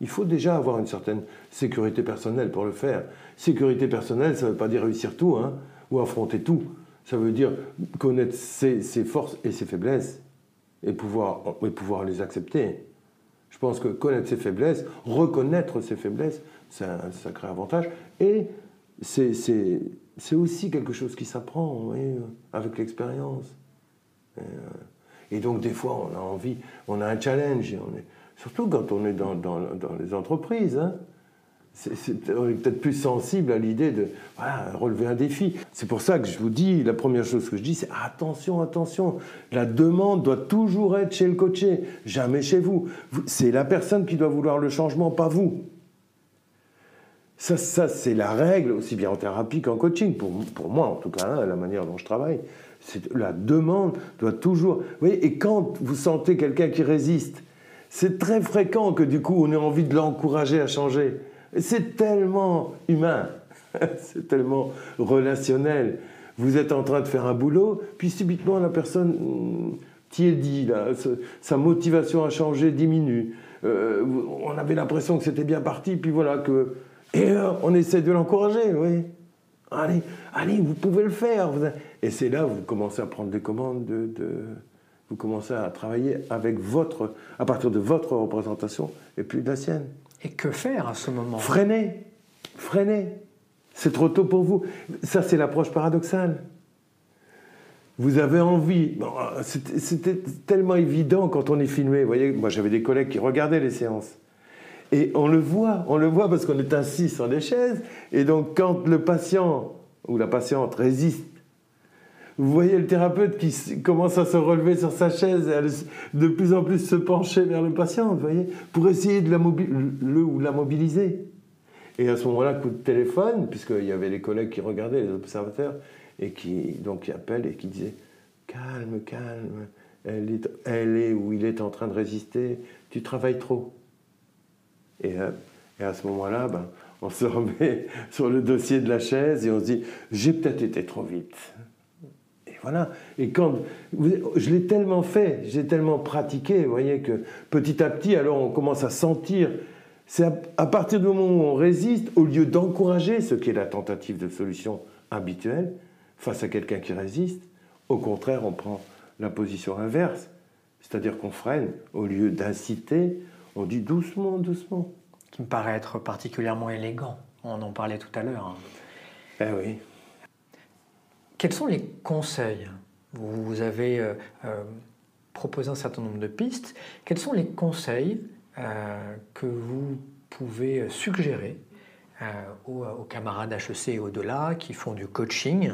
Il faut déjà avoir une certaine sécurité personnelle pour le faire. Sécurité personnelle, ça ne veut pas dire réussir tout hein, ou affronter tout. Ça veut dire connaître ses, forces et ses faiblesses et pouvoir, et pouvoir les accepter. Je pense que connaître ses faiblesses, reconnaître ses faiblesses, c'est un sacré avantage. Et c'est aussi quelque chose qui s'apprend avec l'expérience. Euh, et, donc, des fois, on a envie, on a un challenge. On est, surtout quand on est dans, dans, les entreprises. Hein c'est peut-être plus sensible à l'idée de relever un défi. C'est pour ça que je vous dis, la première chose que je dis, c'est attention, attention, la demande doit toujours être chez le coaché, jamais chez vous. C'est la personne qui doit vouloir le changement, pas vous. Ça, ça c'est la règle, aussi bien en thérapie qu'en coaching, pour, pour, moi en tout cas, hein, la manière dont je travaille. La demande doit toujours... Vous voyez, et quand vous sentez quelqu'un qui résiste, c'est très fréquent que du coup on ait envie de l'encourager à changer. C'est tellement humain, c'est tellement relationnel. Vous êtes en train de faire un boulot, puis subitement la personne hmm, tiédit, là, sa motivation à changer diminue. Euh, on avait l'impression que c'était bien parti, puis voilà que... Et on essaie de l'encourager, oui. Allez, allez, vous pouvez le faire. Et c'est là où vous commencez à prendre des commandes de, Vous commencez à travailler avec votre... à partir de votre représentation et puis de la sienne. Et que faire à ce moment? Freiner, freiner. C'est trop tôt pour vous. Ça, c'est l'approche paradoxale. Vous avez envie. C'était tellement évident quand on est filmé. Vous voyez, moi j'avais des collègues qui regardaient les séances. Et on le voit, on le voit parce qu'on est assis sur des chaises. Et donc quand le patient ou la patiente résiste vous voyez le thérapeute qui commence à se relever sur sa chaise et de plus en plus se pencher vers le patient, vous voyez, pour essayer de la le ou la mobiliser. Et à ce moment-là, coup de téléphone, puisqu'il y avait les collègues qui regardaient, les observateurs, et qui, donc, qui appellent et qui disaient Calme, calme, elle est, elle est ou il est en train de résister, tu travailles trop. Et, euh, et à ce moment-là, ben, on se remet sur le dossier de la chaise et on se dit J'ai peut-être été trop vite. Voilà. Et quand je l'ai tellement fait, j'ai tellement pratiqué, vous voyez que petit à petit, alors on commence à sentir. C'est à, partir du moment où on résiste, au lieu d'encourager ce qui est la tentative de solution habituelle face à quelqu'un qui résiste, au contraire, on prend la position inverse, c'est-à-dire qu'on freine au lieu d'inciter, on dit doucement, doucement. Qui me paraît être particulièrement élégant. On en parlait tout à l'heure. Hein. Eh oui. Quels sont les conseils? Vous avez euh, euh, proposé un certain nombre de pistes. Quels sont les conseils euh, que vous pouvez suggérer aux, camarades HEC et au-delà qui font du coaching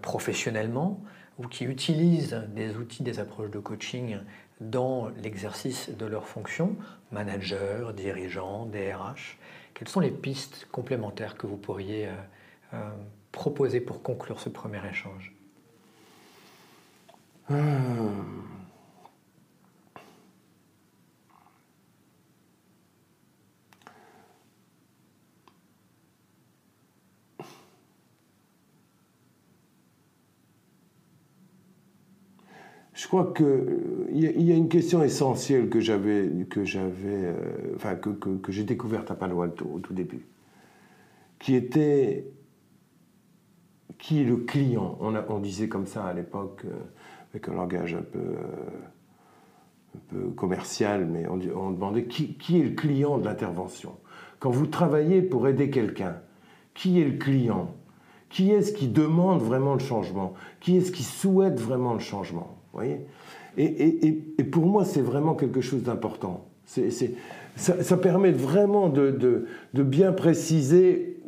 professionnellement ou qui utilisent des outils, des approches de coaching dans l'exercice de leurs fonctions, manager, dirigeants, DRH Quelles sont les pistes complémentaires que vous pourriez proposer pour conclure ce premier échange hmm. Je crois qu'il il y, a une question essentielle que j'avais, que j'avais, euh, enfin que, que j'ai découverte à Palo Alto au tout début, qui était qui est le client. On, disait comme ça à l'époque, euh, avec un langage un peu, euh, commercial, mais on, demandait qui, est le client de l'intervention. Quand vous travaillez pour aider quelqu'un, qui est le client? Qui est-ce qui demande vraiment le changement? Qui est-ce qui souhaite vraiment le changement? Voyez? Et, pour moi, c'est vraiment quelque chose d'important. ça, permet vraiment de, bien préciser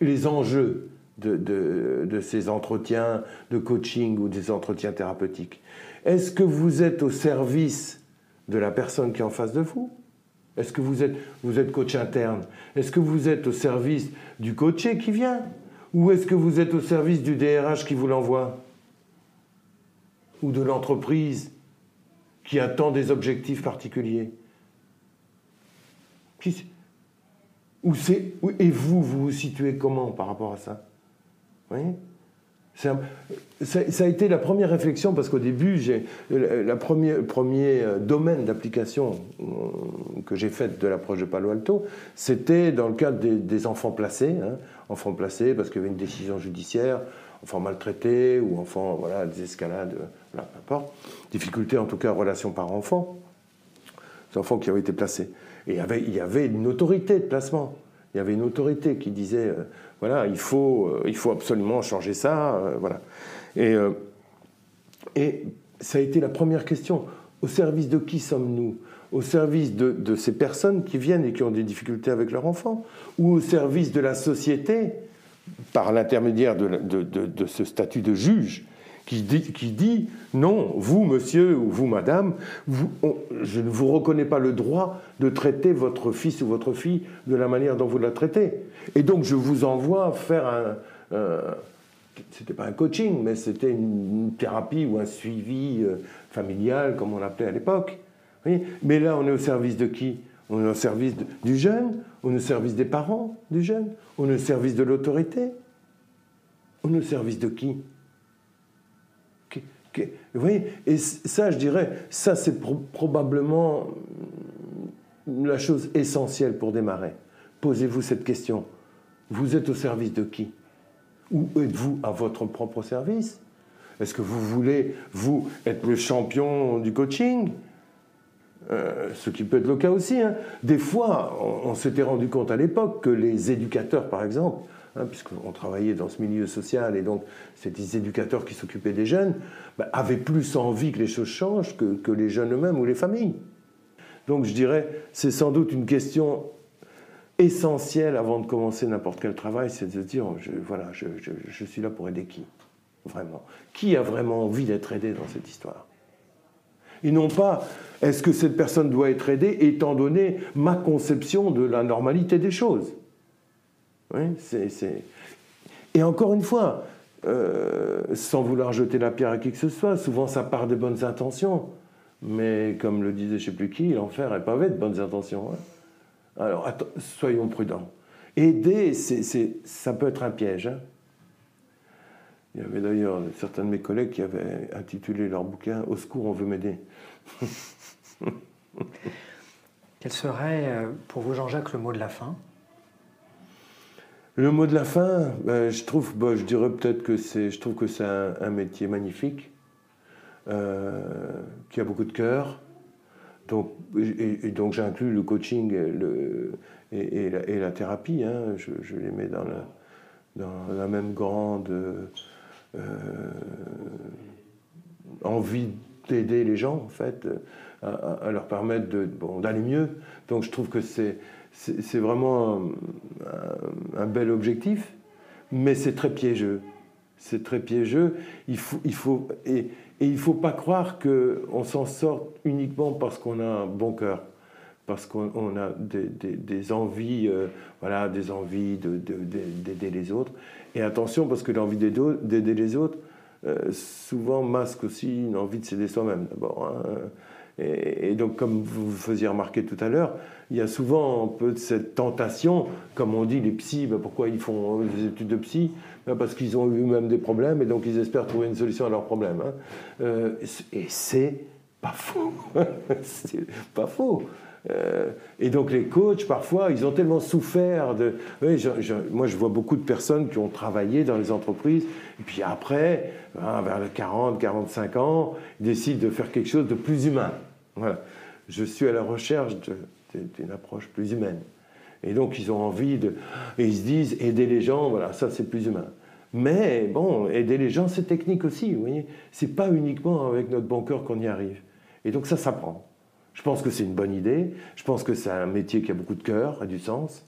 les enjeux de, ces entretiens de coaching ou des entretiens thérapeutiques. Est-ce que vous êtes au service de la personne qui est en face de vous? Est-ce que vous êtes, coach interne? Est-ce que vous êtes au service du coaché qui vient? Ou est-ce que vous êtes au service du DRH qui vous l'envoie? Ou de l'entreprise qui attend des objectifs particuliers? Et vous, vous vous situez comment par rapport à ça? Vous voyez ça, a été la première réflexion parce qu'au début, le premier, euh, domaine d'application euh, que j'ai fait de l'approche de Palo Alto, c'était dans le cadre des, enfants placés, hein, enfants placés parce qu'il y avait une décision judiciaire, enfants maltraités ou enfants, voilà, des escalades, voilà, peu importe, difficultés en tout cas, relation par-enfant, des enfants qui avaient été placés. Et il y avait, une autorité de placement. Il y avait une autorité qui disait euh, voilà, il faut, euh, il absolument changer ça. Euh, euh, et ça a été la première question. Au service de qui sommes-nous? Au service de, ces personnes qui viennent et qui ont des difficultés avec leur enfant? Ou au service de la société, par l'intermédiaire de, ce statut de juge qui dit, qui dit, non, vous monsieur ou vous madame, je ne vous reconnais pas le droit de traiter votre fils ou votre fille de la manière dont vous la traitez. Et donc je vous envoie faire un... c'était pas un coaching, mais c'était une, thérapie ou un suivi euh, familial, comme on l'appelait à l'époque. Mais là, on est au service de qui? On est au service du jeune, on est au service des parents du jeune, on est au service de l'autorité. On est au service de qui? Vous voyez Et ça, je dirais, ça c'est probablement la chose essentielle pour démarrer. Posez-vous cette question. Vous êtes au service de qui? Ou êtes-vous à votre propre service? Est-ce que vous voulez, vous, être le champion du coaching? Euh, ce qui peut être le cas aussi. Hein. Des fois, on s'était rendu compte à l'époque que les éducateurs, par exemple, Hein, puisqu'on travaillait dans ce milieu social et donc c'était des éducateurs qui s'occupaient des jeunes, bah, avaient plus envie que les choses changent que, les jeunes eux-mêmes ou les familles. Donc je dirais, c'est sans doute une question essentielle avant de commencer n'importe quel travail, c'est de se dire, voilà, je suis là pour aider qui Vraiment. Qui a vraiment envie d'être aidé dans cette histoire? Et non pas est-ce que cette personne doit être aidée étant donné ma conception de la normalité des choses? Et encore une fois, euh, sans vouloir jeter la pierre à qui que ce soit, souvent ça part des bonnes intentions. Mais comme le disait je ne sais plus qui, l'enfer est pavé de bonnes intentions. Hein. Alors soyons prudents. Aider, ça peut être un piège. Hein. Il y avait d'ailleurs certains de mes collègues qui avaient intitulé leur bouquin Au secours, on veut m'aider. Quel serait euh, pour vous, Jean-Jacques, le mot de la fin? Le mot de la fin, ben, je trouve, je dirais peut-être que c'est, je trouve que c'est un, métier magnifique, euh, qui a beaucoup de cœur. Donc, et, donc j'inclus le coaching et, la, thérapie. Hein. je, les mets dans la, même grande euh, envie d'aider les gens, en fait, à, leur permettre de, d'aller mieux. Donc je trouve que c'est c'est vraiment un, bel objectif, mais c'est très piégeux. C'est très piégeux. Il faut, il faut, et, il ne faut pas croire qu'on s'en sort uniquement parce qu'on a un bon cœur, parce qu'on a des, envies, euh, voilà, des envies d'aider les autres. Et attention, parce que l'envie d'aider les autres, euh, souvent masque aussi une envie de s'aider soi-même d'abord. Hein. Et, donc, comme vous faisiez remarquer tout à l'heure, il y a souvent un peu de cette tentation, comme on dit, les psys, ben pourquoi ils font des études de psy? Ben Parce qu'ils ont eu eux-mêmes des problèmes et donc ils espèrent trouver une solution à leurs problèmes. Hein. Euh, et c'est pas faux. c'est pas faux. Euh, et donc les coachs, parfois, ils ont tellement souffert de... moi, je vois beaucoup de personnes qui ont travaillé dans les entreprises, et puis après, hein, vers les 40, 45 ans, ils décident de faire quelque chose de plus humain. Voilà. Je suis à la recherche d'une approche plus humaine. Et donc, ils ont envie de... Ils se disent, aider les gens, voilà, ça c'est plus humain. Mais bon, aider les gens, c'est technique aussi, vous voyez. C'est pas uniquement avec notre bon cœur qu'on y arrive. Et donc ça s'apprend. Je pense que c'est une bonne idée. Je pense que c'est un métier qui a beaucoup de cœur et du sens.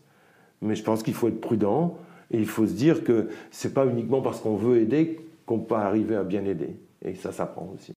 Mais je pense qu'il faut être prudent et il faut se dire que c'est pas uniquement parce qu'on veut aider qu'on peut arriver à bien aider. Et ça s'apprend aussi.